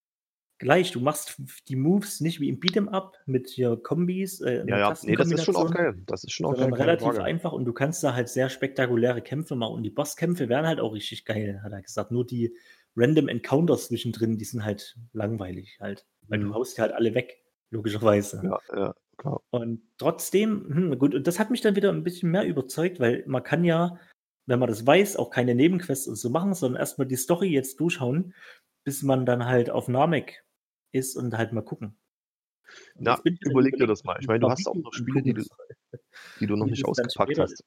gleich. Du machst die Moves nicht wie im Beat'em Up mit hier Kombis. Äh, Ja, ja, nee, das ist schon auch geil. Das ist schon auch geil, relativ Frage. einfach und du kannst da halt sehr spektakuläre Kämpfe machen. Und die Bosskämpfe wären halt auch richtig geil, hat er gesagt. Nur die Random Encounters zwischendrin, die sind halt langweilig halt. Weil du Mhm. haust die halt alle weg, logischerweise. Ja, ja, klar. Und trotzdem, hm, gut, und das hat mich dann wieder ein bisschen mehr überzeugt, weil man kann ja, wenn man das weiß, auch keine Nebenquests und so machen, sondern erstmal die Story jetzt durchschauen, bis man dann halt auf Namek ist und halt mal gucken. Und Na, überleg dir das mal. Ich ein meine, du hast auch noch Spiele, die du, die du noch nicht ausgepackt hast.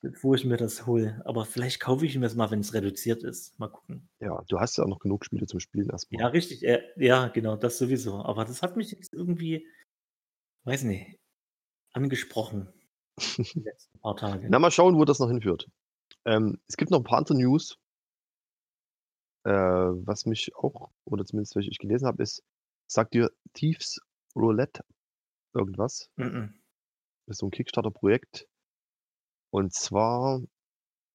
bevor ich mir das hole. Aber vielleicht kaufe ich mir das mal, wenn es reduziert ist. Mal gucken. Ja, du hast ja auch noch genug Spiele zum Spielen erstmal. Ja, richtig. äh, Ja, genau, das sowieso. Aber das hat mich jetzt irgendwie, weiß nicht, angesprochen. [laughs] Die letzten paar Tage. Na, mal schauen, wo das noch hinführt. Ähm, es gibt noch ein paar andere News. Äh, was mich auch, oder zumindest welche ich gelesen habe, ist, sagt dir Thieves Roulette irgendwas? Mhm. Das ist so ein Kickstarter-Projekt. Und zwar,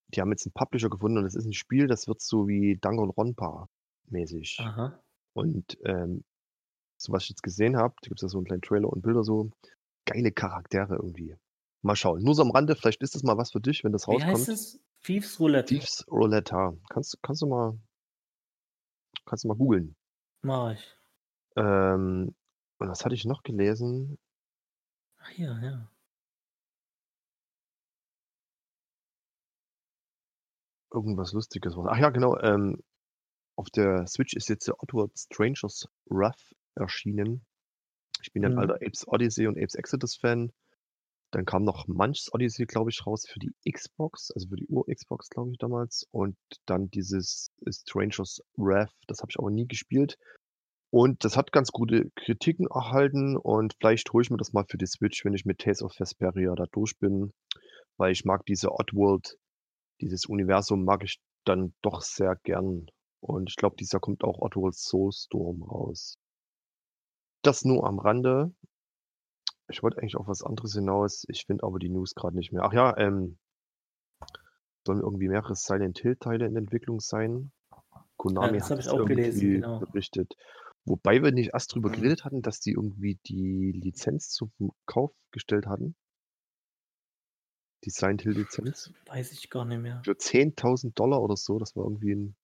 die haben jetzt einen Publisher gefunden und das ist ein Spiel, das wird so wie Danganronpa mäßig. Aha. Und ähm, so was ich jetzt gesehen habe, da gibt es ja so einen kleinen Trailer und Bilder so, geile Charaktere irgendwie. Mal schauen. Nur so am Rande, vielleicht ist das mal was für dich, wenn das Wie heißt rauskommt. es? Thieves Roulette. Thieves Roulette, ja. Kannst, kannst du mal, kannst du mal googeln. Mach ich. Ähm, und was hatte ich noch gelesen? Ach ja, ja. Irgendwas Lustiges. Ach ja, genau. Ähm, auf der Switch ist jetzt der Oddworld Strangers Wrath erschienen. Ich bin ja ein Mhm. alter Apes Odyssey und Apes Exodus Fan. Dann kam noch Munch's Odyssey, glaube ich, raus für die Xbox, also für die Ur-Xbox, glaube ich, damals. Und dann dieses Strangers Wrath, das habe ich aber nie gespielt. Und das hat ganz gute Kritiken erhalten und vielleicht hole ich mir das mal für die Switch, wenn ich mit Tales of Vesperia da durch bin, weil ich mag diese Oddworld, dieses Universum mag ich dann doch sehr gern. Und ich glaube, dieses Jahr kommt auch Oddworld Soulstorm raus. Das nur am Rande. Ich wollte eigentlich auf was anderes hinaus. Ich finde aber die News gerade nicht mehr. Ach ja, ähm, sollen irgendwie mehrere Silent Hill Teile in Entwicklung sein. Konami das hat das auch gelesen, genau. berichtet. Wobei wir nicht erst drüber Mhm. geredet hatten, dass die irgendwie die Lizenz zum Kauf gestellt hatten. Die Silent Hill Lizenz. Weiß ich gar nicht mehr. Für 10.000 Dollar oder so. Das war irgendwie ein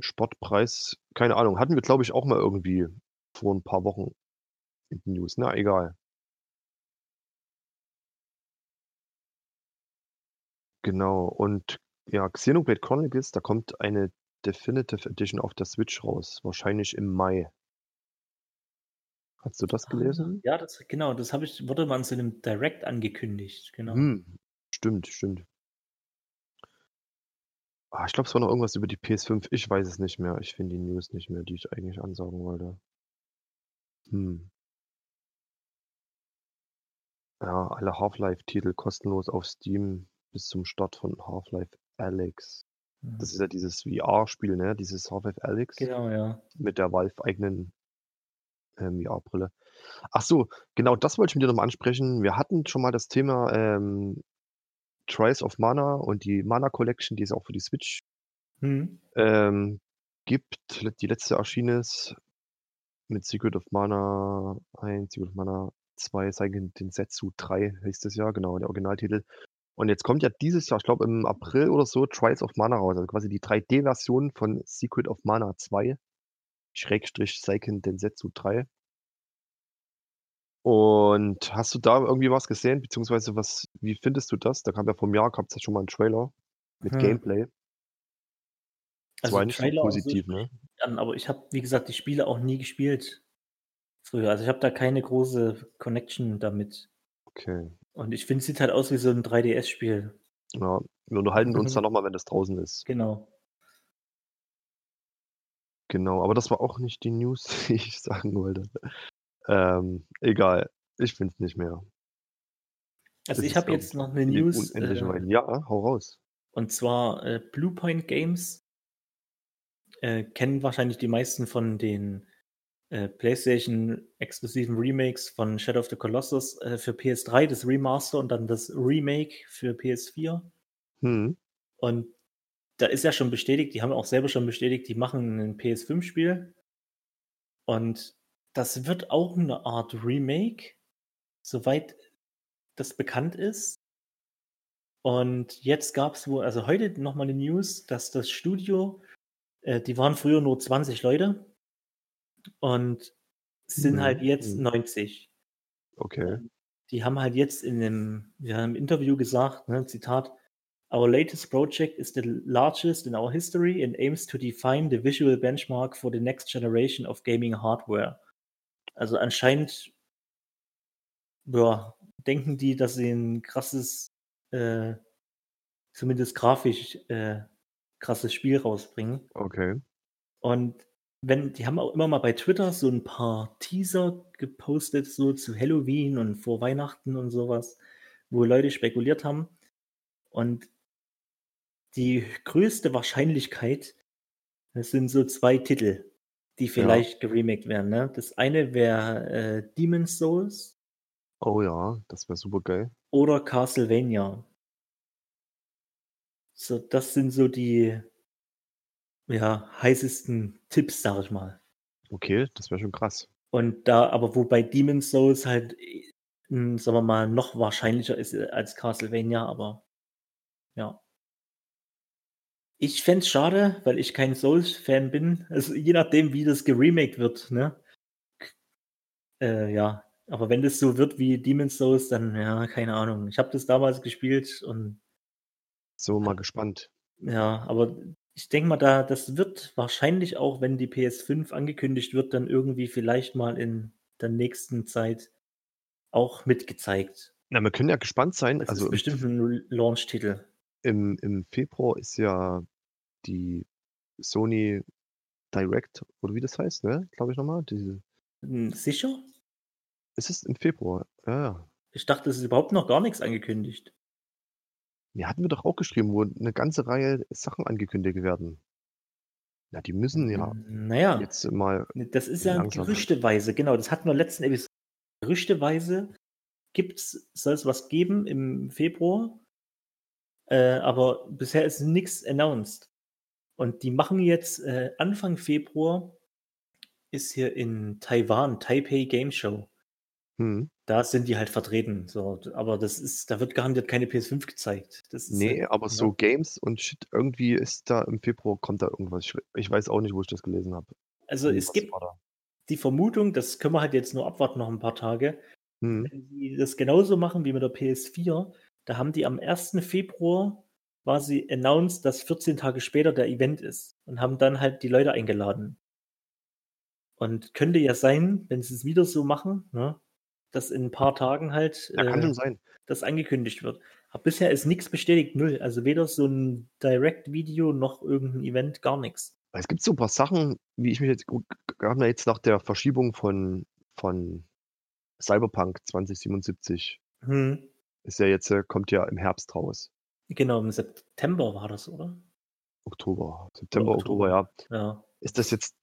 Spottpreis. Keine Ahnung. Hatten wir, glaube ich, auch mal irgendwie vor ein paar Wochen News. Na, egal. Genau. Und ja, Xenoblade Chronicles, da kommt eine Definitive Edition auf der Switch raus. Wahrscheinlich im Mai. Hast du das gelesen? Ja, das, genau, das habe ich, wurde in so einem Direct angekündigt. Genau. Hm, stimmt, stimmt. Ah, ich glaube, es war noch irgendwas über die PS5. Ich weiß es nicht mehr. Ich finde die News nicht mehr, die ich eigentlich ansagen wollte. Hm. Ja, alle Half-Life-Titel kostenlos auf Steam bis zum Start von Half-Life Alyx. Mhm. Das ist ja dieses VR-Spiel, ne? Dieses Half-Life Alyx Genau, ja. mit der Valve-eigenen ähm, VR-Brille. Ach so, genau, das wollte ich mit dir nochmal ansprechen. Wir hatten schon mal das Thema ähm, Trials of Mana und die Mana Collection, die es auch für die Switch Hm. ähm, gibt. Die letzte erschienen ist mit Secret of Mana 1, Secret of Mana 2, Seiken Densetsu 3 hieß das ja, genau, der Originaltitel. Und jetzt kommt ja dieses Jahr, ich glaube im April oder so, Trials of Mana raus, also quasi die 3D-Version von Secret of Mana 2, Schrägstrich Seiken Densetsu 3. Und hast du da irgendwie was gesehen, beziehungsweise was, wie findest du das? Da kam ja vom Jahr, gab es ja schon mal einen Trailer mit Hm. Gameplay. Das Also war nicht so Trailer so positiv, ne? sprechen an, aber ich habe, wie gesagt, die Spiele auch nie gespielt früher. Also ich habe da keine große Connection damit. Okay. Und ich finde, es sieht halt aus wie so ein 3DS-Spiel. Ja, wir unterhalten uns Mhm. dann nochmal, wenn das draußen ist. Genau. Genau, aber das war auch nicht die News, [laughs] die ich sagen wollte. Ähm, egal, ich finde es nicht mehr. Also Das ich habe jetzt noch eine News. Äh. Ja, hau raus. Und zwar äh, Bluepoint Games. Äh, kennen wahrscheinlich die meisten von den äh, PlayStation-exklusiven Remakes von Shadow of the Colossus äh, für PS3, das Remaster und dann das Remake für PS4. Hm. Und da ist ja schon bestätigt, die haben auch selber schon bestätigt, die machen ein PS5-Spiel. Und das wird auch eine Art Remake, soweit das bekannt ist. Und jetzt gab es wohl, also heute nochmal eine News, dass das Studio, äh, die waren früher nur 20 Leute und sind Mhm, halt jetzt mhm. 90. Okay. Die haben halt jetzt in einem, ja, im Interview gesagt, ne, Zitat, Our latest project is the largest in our history and aims to define the visual benchmark for the next generation of gaming hardware. Also anscheinend ja, denken die, dass sie ein krasses, äh, zumindest grafisch äh, krasses Spiel rausbringen. Okay. Und wenn, die haben auch immer mal bei Twitter so ein paar Teaser gepostet, so zu Halloween und vor Weihnachten und sowas, wo Leute spekuliert haben. Und die größte Wahrscheinlichkeit, das sind so zwei Titel, die vielleicht geremaked werden. Ne? Das eine wäre äh, Demon's Souls Oh ja, das wäre super geil. oder Castlevania. So, das sind so die ja, heißesten Tipps, sag ich mal. Okay, das wäre schon krass. Und da, aber wobei Demon's Souls halt, mh, sagen wir mal, noch wahrscheinlicher ist äh, als Castlevania, aber ja. Ich fände es schade, weil ich kein Souls-Fan bin. Also je nachdem, wie das geremaked wird, ne? Äh, ja, aber wenn das so wird wie Demon's Souls, dann ja, keine Ahnung. Ich habe das damals gespielt und So mal gespannt. ja, aber ich denke mal, da, das wird wahrscheinlich auch, wenn die PS5 angekündigt wird, dann irgendwie vielleicht mal in der nächsten Zeit auch mitgezeigt. Na, wir können ja gespannt sein. Das also ist bestimmt ein Launch-Titel. im, im Februar ist ja die Sony Direct, oder wie das heißt, ne? Glaube ich nochmal. Diese, Hm, Sicher? es ist im Februar. Ja, ja. Ich dachte, es ist überhaupt noch gar nichts angekündigt. Ja, hatten wir doch auch geschrieben, wo eine ganze Reihe Sachen angekündigt werden. Ja, die müssen ja Hm, Naja, jetzt mal. das ist ja langsam. gerüchteweise, genau, das hatten wir letzten Episode. Gerüchteweise gibt's, soll es was geben im Februar, äh, aber bisher ist nichts announced. Und die machen jetzt äh, Anfang Februar ist hier in Taiwan, Taipei Game Show. Hm. Da sind die halt vertreten. So, aber das ist, da wird garantiert keine PS5 gezeigt. Das Nee, halt, aber ja. so Games und Shit, irgendwie ist da im Februar kommt da irgendwas. Ich, ich weiß auch nicht, wo ich das gelesen habe. Also es gibt die Vermutung, das können wir halt jetzt nur abwarten noch ein paar Tage, Hm. wenn die das genauso machen wie mit der PS4, da haben die am 1. Februar quasi announced, dass 14 Tage später der Event ist und haben dann halt die Leute eingeladen. Und könnte ja sein, wenn sie es wieder so machen, ne, dass in ein paar Tagen halt Ja, kann äh, schon sein. das angekündigt wird. Aber bisher ist nichts bestätigt, null. Also weder so ein Direct-Video noch irgendein Event, gar nichts. Es gibt so ein paar Sachen, wie ich mich jetzt gut, wir haben ja jetzt nach der Verschiebung von, von Cyberpunk 2077, Hm. ist ja jetzt, äh, kommt ja im Herbst raus. Genau, im September war das, oder? Oktober, September, Oder Oktober, ja. Ja. Ist das jetzt,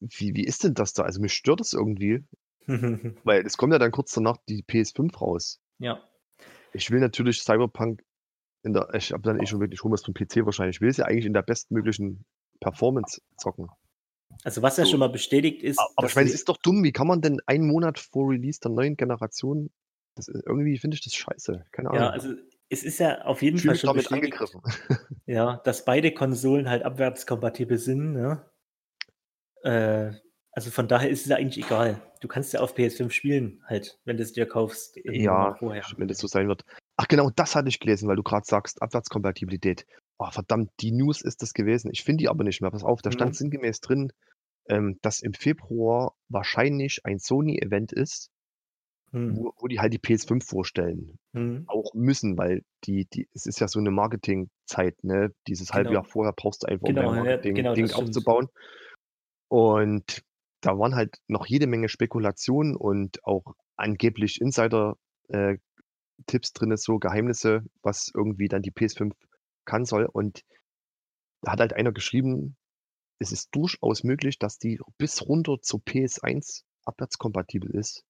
wie, wie ist denn das da? Also mich stört das irgendwie, [laughs] weil es kommt ja dann kurz danach die PS5 raus. ja. Ich will natürlich Cyberpunk in der, ich habe dann eh schon wirklich was vom PC wahrscheinlich. Ich will es ja eigentlich in der bestmöglichen Performance zocken. Also was ja So. schon mal bestätigt ist, Aber ich meine, es ist doch dumm. Wie kann man denn einen Monat vor Release der neuen Generation, das ist, irgendwie finde ich das scheiße. Keine Ahnung. ja, also es ist ja auf jeden ich Fall schon damit bestätigt, angegriffen. ja, dass beide Konsolen halt abwärtskompatibel sind. Ne? Äh, also von daher ist es ja eigentlich egal. Du kannst ja auf PS5 spielen, halt, wenn du es dir kaufst. im Ja, vorher. wenn das so sein wird. Ach genau, das hatte ich gelesen, weil du gerade sagst, Abwärtskompatibilität. Oh, verdammt, die News ist das gewesen. Ich finde die aber nicht mehr. Pass auf, da stand Mhm. sinngemäß drin, ähm, dass im Februar wahrscheinlich ein Sony-Event ist, Hm. wo, wo die halt die PS5 vorstellen. Hm. Auch müssen, weil die, die, es ist ja so eine Marketingzeit, ne? Dieses halbe Genau. Jahr vorher brauchst du einfach, um Genau, dein ja, Marketing genau, Ding das stimmt. aufzubauen. Und da waren halt noch jede Menge Spekulationen und auch angeblich Insider äh, Tipps drin, so Geheimnisse, was irgendwie dann die PS5 kann soll. Und da hat halt einer geschrieben, es ist durchaus möglich, dass die bis runter zur PS1 abwärtskompatibel ist.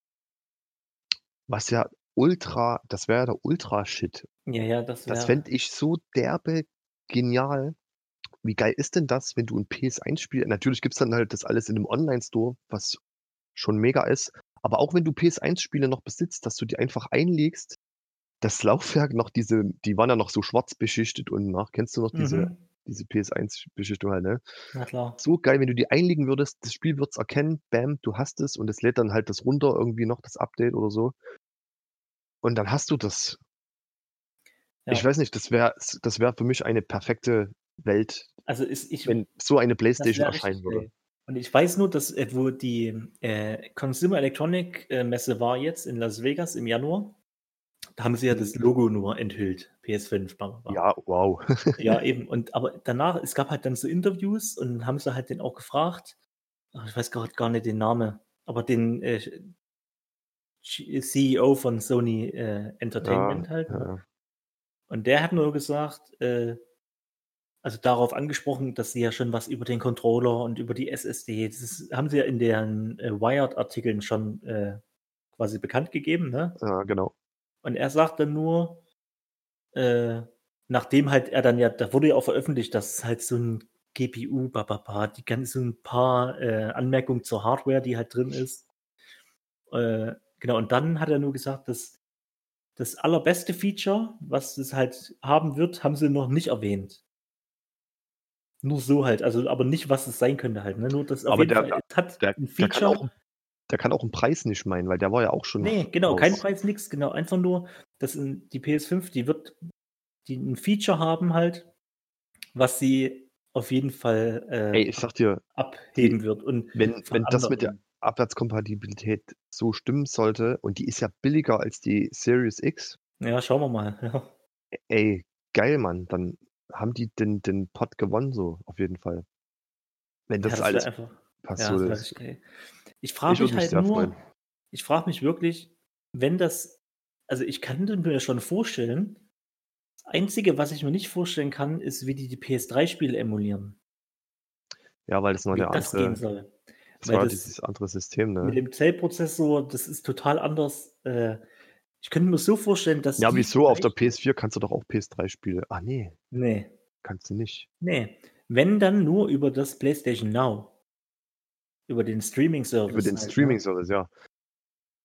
Was ja ultra, das wäre ja der Ultra-Shit. Ja, ja, das Das wäre. fände ich so derbe genial. Wie geil ist denn das, wenn du ein PS1-Spiel, natürlich gibt's dann halt das alles in einem Online-Store, was schon mega ist. Aber auch wenn du PS1-Spiele noch besitzt, dass du die einfach einlegst, das Laufwerk noch diese, die waren ja noch so schwarz beschichtet und nach, kennst du noch diese, Mhm. diese PS1-Beschichtung halt, ne? Na klar. So geil, wenn du die einlegen würdest, das Spiel wird's erkennen, bam, du hast es und es lädt dann halt das runter, irgendwie noch das Update oder so. Und dann hast du das. Ich Ja. weiß nicht, das wäre das wäre für mich eine perfekte Welt, Also ist ich wenn so eine Playstation erscheinen würde. Und ich weiß nur, dass äh, wo die äh, Consumer Electronic äh, Messe war jetzt in Las Vegas im Januar, da haben sie ja das Logo nur enthüllt, PS5. bla, bla, bla. Ja, wow. [laughs] Ja, eben. Und aber danach, es gab halt dann so Interviews und haben sie halt den auch gefragt. Ich weiß gerade gar nicht den Namen, aber den äh, CEO von Sony äh, Entertainment Ja, halt. Ne? ja. Und der hat nur gesagt, äh, also darauf angesprochen, dass sie ja schon was über den Controller und über die SSD, das haben sie ja in deren äh, Wired-Artikeln schon äh, quasi bekannt gegeben, ne? Ja, genau. Und er sagt dann nur, äh, nachdem halt er dann ja, da wurde ja auch veröffentlicht, dass es halt so ein GPU, bababa, die ganz so ein paar äh, Anmerkungen zur Hardware, die halt drin ist. Äh, genau, und dann hat er nur gesagt, dass das allerbeste Feature, was es halt haben wird, haben sie noch nicht erwähnt. Nur so halt, also aber nicht, was es sein könnte halt. Ne? Nur das auf Aber jeden der- Fall, hat Der, ein der, kann Feature. auch, der kann auch einen Preis nicht meinen, weil der war ja auch schon. Nee, genau, kein raus. Preis, nix, genau. Einfach nur, dass die PS5, die wird die ein Feature haben halt, was sie auf jeden Fall äh, Ey, ich sag dir, abheben wird. Und wenn, wenn das mit der. Abwärtskompatibilität so stimmen sollte und die ist ja billiger als die Series X, Ja, schauen wir mal. [laughs] Ja. ey, geil, Mann, dann haben die den, den Pot gewonnen, so auf jeden Fall. Wenn das ja, das alles einfach. passt, Ja, so das. Ich frage Ich würd mich halt nur, freuen. ich frage mich wirklich, wenn das, also ich kann mir schon vorstellen, das Einzige, was ich mir nicht vorstellen kann, ist, wie die die PS3-Spiele emulieren. Ja, weil das noch Wie eine das gehen andere, soll. das weil war das- dieses andere System, Mit ne? dem Zellprozessor, das ist total anders. Äh, ich könnte mir so vorstellen, dass. Ja, wieso? Auf der vielleicht- PS4 kannst du doch auch PS3-Spiele. Ah, nee, Nee, kannst du nicht. nee. Wenn dann nur über das PlayStation Now. Über den Streaming-Service. Über den halt, ne? Streaming-Service, ja.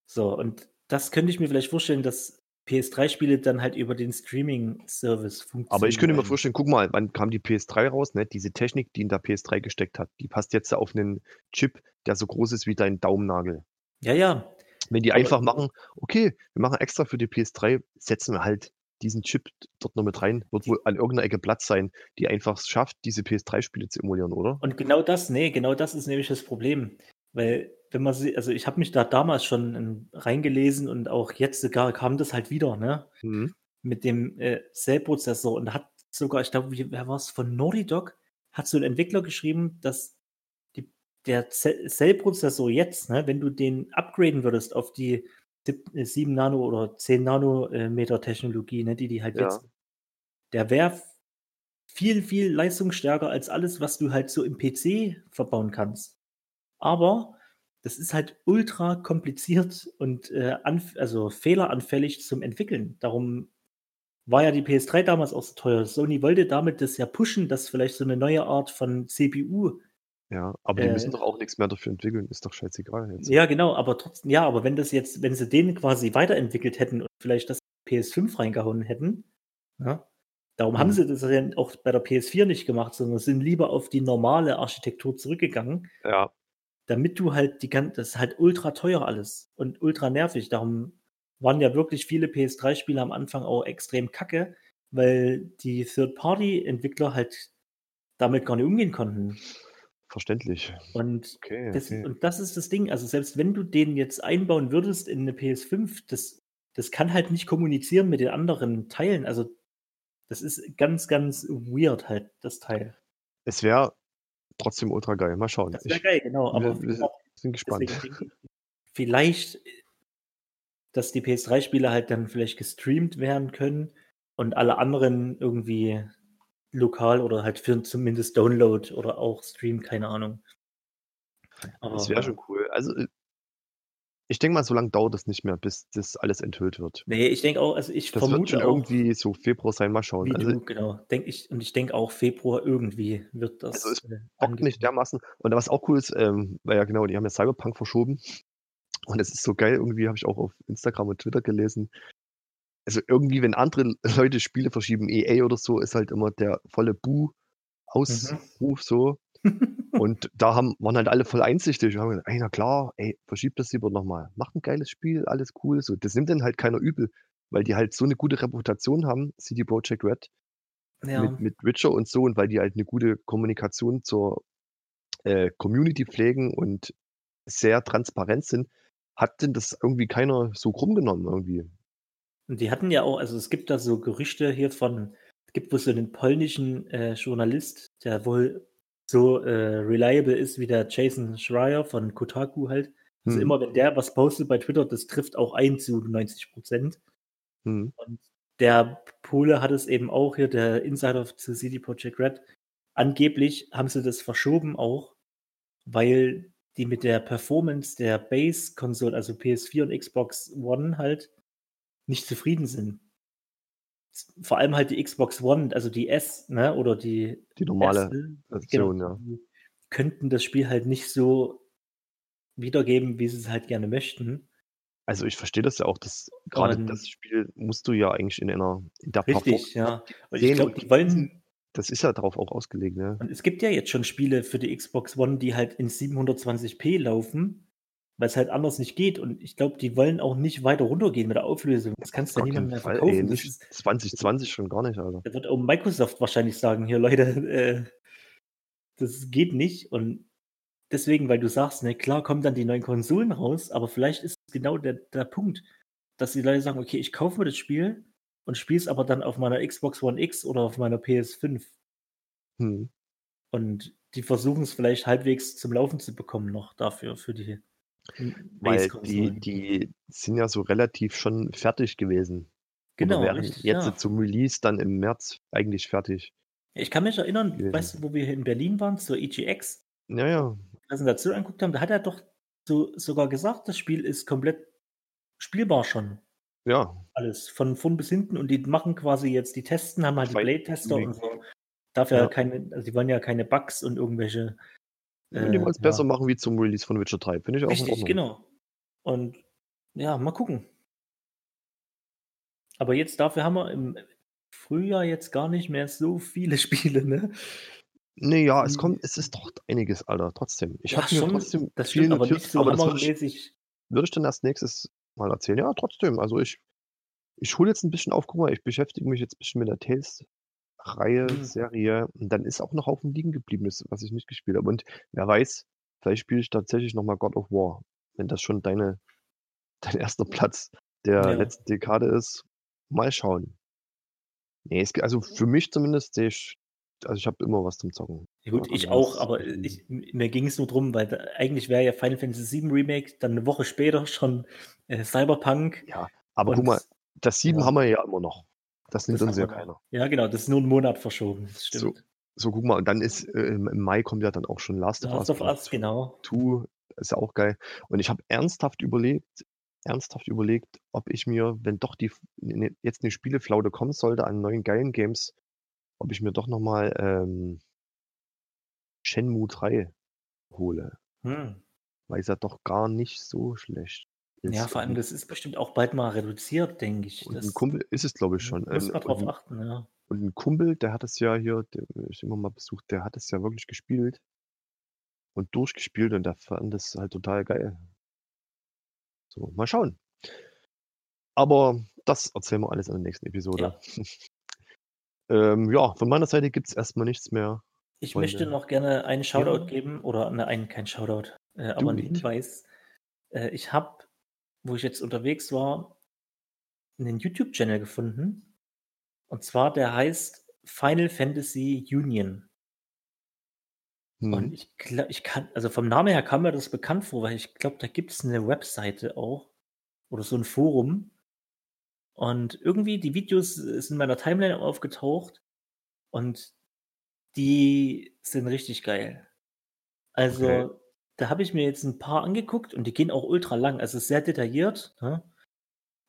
So, und das könnte ich mir vielleicht vorstellen, dass PS3-Spiele dann halt über den Streaming-Service funktionieren. Aber ich könnte mir vorstellen, guck mal, wann kam die PS3 raus, ne? Diese Technik, die in der PS3 gesteckt hat, die passt jetzt auf einen Chip, der so groß ist wie dein Daumennagel. Ja, ja. Wenn die einfach machen, okay, wir machen extra für die PS3, setzen wir halt diesen Chip dort noch mit rein, wird wohl an irgendeiner Ecke Platz sein, die einfach es schafft, diese PS3-Spiele zu emulieren, oder? Und genau das, nee, genau das ist nämlich das Problem. Weil, wenn man sie, also ich habe mich da damals schon reingelesen und auch jetzt sogar kam das halt wieder, ne? Mhm. Mit dem äh, Cell-Prozessor und hat sogar, ich glaube, wie- wer war es von Naughty Dog, hat so ein Entwickler geschrieben, dass der Cell- Cell-Prozessor jetzt, ne, wenn du den upgraden würdest auf die sieb- äh, 7 Nano oder 10 Nanometer Technologie, ne, die die halt Ja. jetzt, der wäre viel, viel leistungsstärker als alles, was du halt so im PC verbauen kannst. Aber das ist halt ultra kompliziert und äh, also fehleranfällig zum Entwickeln. Darum war ja die PS3 damals auch so teuer. Sony wollte damit das ja pushen, dass vielleicht so eine neue Art von CPU. Ja, aber die Äh, müssen doch auch nichts mehr dafür entwickeln, ist doch scheißegal jetzt. Ja, genau, aber trotzdem, ja, aber wenn das jetzt, wenn sie den quasi weiterentwickelt hätten und vielleicht das PS5 reingehauen hätten, ja, darum haben Mhm. sie das ja auch bei der PS4 nicht gemacht, sondern sind lieber auf die normale Architektur zurückgegangen. Ja, damit du halt die ganze, das ist halt ultra teuer alles und ultra nervig. Darum waren ja wirklich viele PS3-Spiele am Anfang auch extrem kacke, weil die Third-Party-Entwickler halt damit gar nicht umgehen konnten. Verständlich. Und Okay, das, okay. und das ist das Ding. Also selbst wenn du den jetzt einbauen würdest in eine PS5, das, das kann halt nicht kommunizieren mit den anderen Teilen. Also das ist ganz, ganz weird halt, das Teil. Es wäre trotzdem ultra geil. Mal schauen. Das wäre geil, genau. Aber wir- wir sind gespannt. Deswegen vielleicht, dass die PS3-Spiele halt dann vielleicht gestreamt werden können und alle anderen irgendwie lokal oder halt für zumindest Download oder auch Stream, keine Ahnung. Aber, Das wäre schon cool. Also, äh, ich denke mal, so lange dauert es nicht mehr, bis das alles enthüllt wird. Nee, ich denke auch, also ich Das wird vermute schon auch, irgendwie so Februar sein, mal schauen. Also, du, genau, denke ich, und ich denke auch Februar irgendwie wird das Also es äh, bockt nicht dermaßen. Und was auch cool ist, ähm, weil ja genau, die haben ja Cyberpunk verschoben. Und es ist so geil, irgendwie habe ich auch auf Instagram und Twitter gelesen. Also irgendwie, wenn andere Leute Spiele verschieben, EA oder so, ist halt immer der volle Mhm. Bu-Ausruf so. [laughs] Und da haben, waren halt alle voll einsichtig und haben gesagt, ey, na klar, ey, verschiebt das lieber nochmal. Macht ein geiles Spiel, alles cool. So, das nimmt dann halt keiner übel, weil die halt so eine gute Reputation haben, CD Projekt Red, ja, mit, mit Witcher und so, und weil die halt eine gute Kommunikation zur äh, Community pflegen und sehr transparent sind, hat denn das irgendwie keiner so krumm genommen irgendwie. Und die hatten ja auch, also es gibt da so Gerüchte hier von, es gibt wohl so einen polnischen äh, Journalist, der wohl so äh, reliable ist wie der Jason Schreier von Kotaku halt. Also Hm. immer, wenn der was postet bei Twitter, das trifft auch ein zu 90 Prozent. Hm. Und der Pole hat es eben auch hier, der Insider zu CD Projekt Red. Angeblich haben sie das verschoben auch, weil die mit der Performance der Base-Konsole, also PS4 und Xbox One halt, nicht zufrieden sind. Vor allem halt die Xbox One, also die S, ne, oder die Die normale Version, genau, ja. die könnten das Spiel halt nicht so wiedergeben, wie sie es halt gerne möchten. Also ich verstehe das ja auch, dass gerade das Spiel musst du ja eigentlich in einer in der Richtig, Performance ja. Und ich glaube, die wollen. Das ist ja darauf auch ausgelegt, ne? Und es gibt ja jetzt schon Spiele für die Xbox One, die halt in 720p laufen, weil es halt anders nicht geht. Und ich glaube, die wollen auch nicht weiter runtergehen mit der Auflösung. Das kannst du ja niemandem mehr verkaufen. ey, Das ist, 2020 schon gar nicht, Alter. da wird auch Microsoft wahrscheinlich sagen, hier Leute, [laughs] äh, das geht nicht. Und deswegen, weil du sagst, ne, klar kommen dann die neuen Konsolen raus, aber vielleicht ist genau der, der Punkt, dass die Leute sagen, okay, ich kaufe mir das Spiel und spiele es aber dann auf meiner Xbox One X oder auf meiner PS5. Hm. Und die versuchen es vielleicht halbwegs zum Laufen zu bekommen noch dafür, für die Weil die, die sind ja so relativ schon fertig gewesen. Genau, richtig, jetzt ja. zum Release dann im März eigentlich fertig. Ich kann mich erinnern, gewesen. weißt du, wo wir hier in Berlin waren, zur EGX, Ja, ja. Präsentation angeguckt haben, da hat er doch so sogar gesagt, das Spiel ist komplett spielbar schon. Ja, Alles, von vorn bis hinten. Und die machen quasi jetzt, die testen, haben halt die Blade-Tester und so. Darf ja, Ja. keine, also die wollen ja keine Bugs und irgendwelche. Äh, wollen es ja. besser machen wie zum Release von Witcher 3. Finde ich auch Richtig, genau. Und ja, mal gucken. Aber jetzt dafür haben wir im Frühjahr jetzt gar nicht mehr so viele [laughs] Spiele, ne? Nee, ja, es Die- kommt, es ist doch einiges, Alter, trotzdem. Ich Ja, habe mir schon, trotzdem Das viel stimmt, aber nicht so aber das würde ich, würde ich dann erst nächstes Mal erzählen. Ja, trotzdem. Also ich, ich hole jetzt ein bisschen auf, guck mal, ich beschäftige mich jetzt ein bisschen mit der Tales-Reihe, Mhm. Serie. Und dann ist auch noch Haufen liegen geblieben, was ich nicht gespielt habe. Und wer weiß, vielleicht spiele ich tatsächlich nochmal God of War, wenn das schon deine, [laughs] dein erster Platz der Ja. letzten Dekade ist. Mal schauen. Nee, es, also für mich zumindest sehe ich, also ich habe immer was zum Zocken. Ja, gut, ich auch, aber ich, mir ging es nur drum, weil da, eigentlich wäre ja Final Fantasy VII Remake dann eine Woche später schon äh, Cyberpunk. Ja, aber guck mal, das 7 ja. haben wir ja immer noch. Das nimmt Das uns ja keiner. Ja, genau, das ist nur einen Monat verschoben. Das So, stimmt. so, guck mal, und dann ist äh, im Mai kommt ja dann auch schon Last of Last Us. of Part Us, genau. 2, ist ja auch geil. Und ich habe ernsthaft überlegt, ernsthaft überlegt, ob ich mir, wenn doch die ne- jetzt eine Spieleflaute kommen sollte an neuen geilen Games, ob ich mir doch nochmal ähm, Shenmue 3 hole. Hm. Weil es ja doch gar nicht so schlecht. Ja, vor allem, das ist bestimmt auch bald mal reduziert, denke ich. Und Das ein Kumpel ist es, glaube ich, schon. muss Ähm, man drauf und, achten, ja. und ein Kumpel, der hat es ja hier, der ich immer mal besucht, der hat es ja wirklich gespielt und durchgespielt und der fand das halt total geil. So, mal schauen. Aber das erzählen wir alles in der nächsten Episode. Ja. [laughs] ähm, ja, von meiner Seite gibt es erstmal nichts mehr. Ich Freunde. möchte noch gerne einen Shoutout Ja. geben, oder ne, einen, kein Shoutout, äh, aber einen. Hinweis. Äh, ich habe, wo ich jetzt unterwegs war, einen YouTube-Channel gefunden. Und zwar, der heißt Final Fantasy Union. Und Hm. ich glaube, ich kann, also vom Namen her kam mir das bekannt vor, weil ich glaube, da gibt es eine Webseite auch oder so ein Forum. Und irgendwie die Videos sind in meiner Timeline aufgetaucht und die sind richtig geil. Also, Okay. Da habe ich mir jetzt ein paar angeguckt und die gehen auch ultra lang, also sehr detailliert, ne?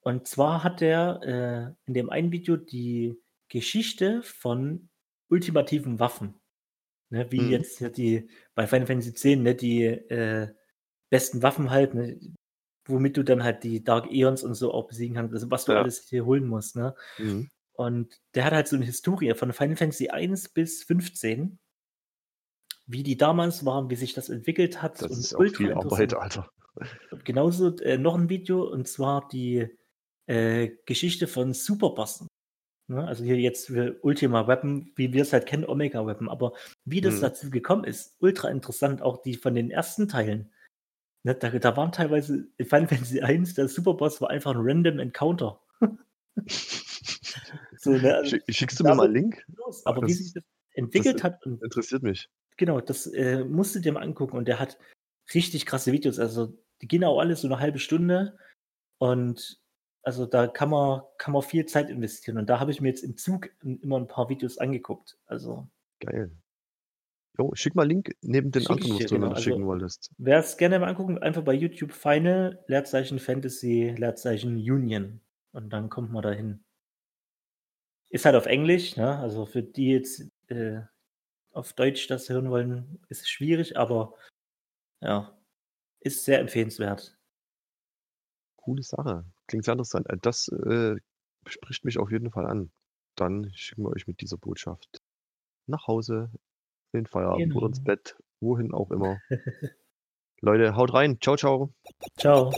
Und zwar hat der, äh, in dem einen Video die Geschichte von ultimativen Waffen, ne, wie Mhm. jetzt hier die bei Final Fantasy X, ne, die, äh, besten Waffen halt, ne, womit du dann halt die Dark Aeons und so auch besiegen kannst, also was du Ja. alles hier holen musst, ne? Mhm. Und der hat halt so 'ne Historie von Final Fantasy 1 bis 15 wie die damals waren, wie sich das entwickelt hat Das und ist auch viel Arbeit. Alter. Und genauso, äh, noch 'n Video, und zwar die, äh, Geschichte von Superbossen, ne? Also, hier jetzt Ultima Weapon, wie wir's halt kennen, Omega Weapon, aber wie das Mhm. dazu gekommen ist, ultra interessant, auch die von den ersten Teilen, ne? Da da waren teilweise in Final Fantasy 1 der Superboss war einfach 'n Random Encounter. [laughs] So, ne, also Schick schickst du mir mal 'n damit Link? los, aber wie das sich das das entwickelt hat und interessiert mich. Genau, das, äh, musst du dir mal angucken und der hat richtig krasse Videos. Also, die gehen auch alle so 'ne 1/2 Stunde und also, da kann man kann man viel Zeit investieren und da habe ich mir jetzt im Zug im immer 'n paar Videos angeguckt. Also Geil. Jo, schick mal Link neben den anderen, was du genau. noch schicken Also, wolltest. wer's gerne mal angucken, einfach bei YouTube Final Leerzeichen Fantasy Leerzeichen Union und dann kommt man da hin. Ist halt auf Englisch, ne? Also, für die jetzt, äh, auf Deutsch das hören wollen, ist schwierig, aber ja, ist sehr empfehlenswert. Coole Sache. Klingt sehr interessant. Äh, das, äh, spricht mich auf jeden Fall an. Dann schicken wir euch mit dieser Botschaft nach Hause, in den Feierabend oder ins Genau. Bett, wohin auch immer. Leute, haut rein. Tschau, tschau. Tschau.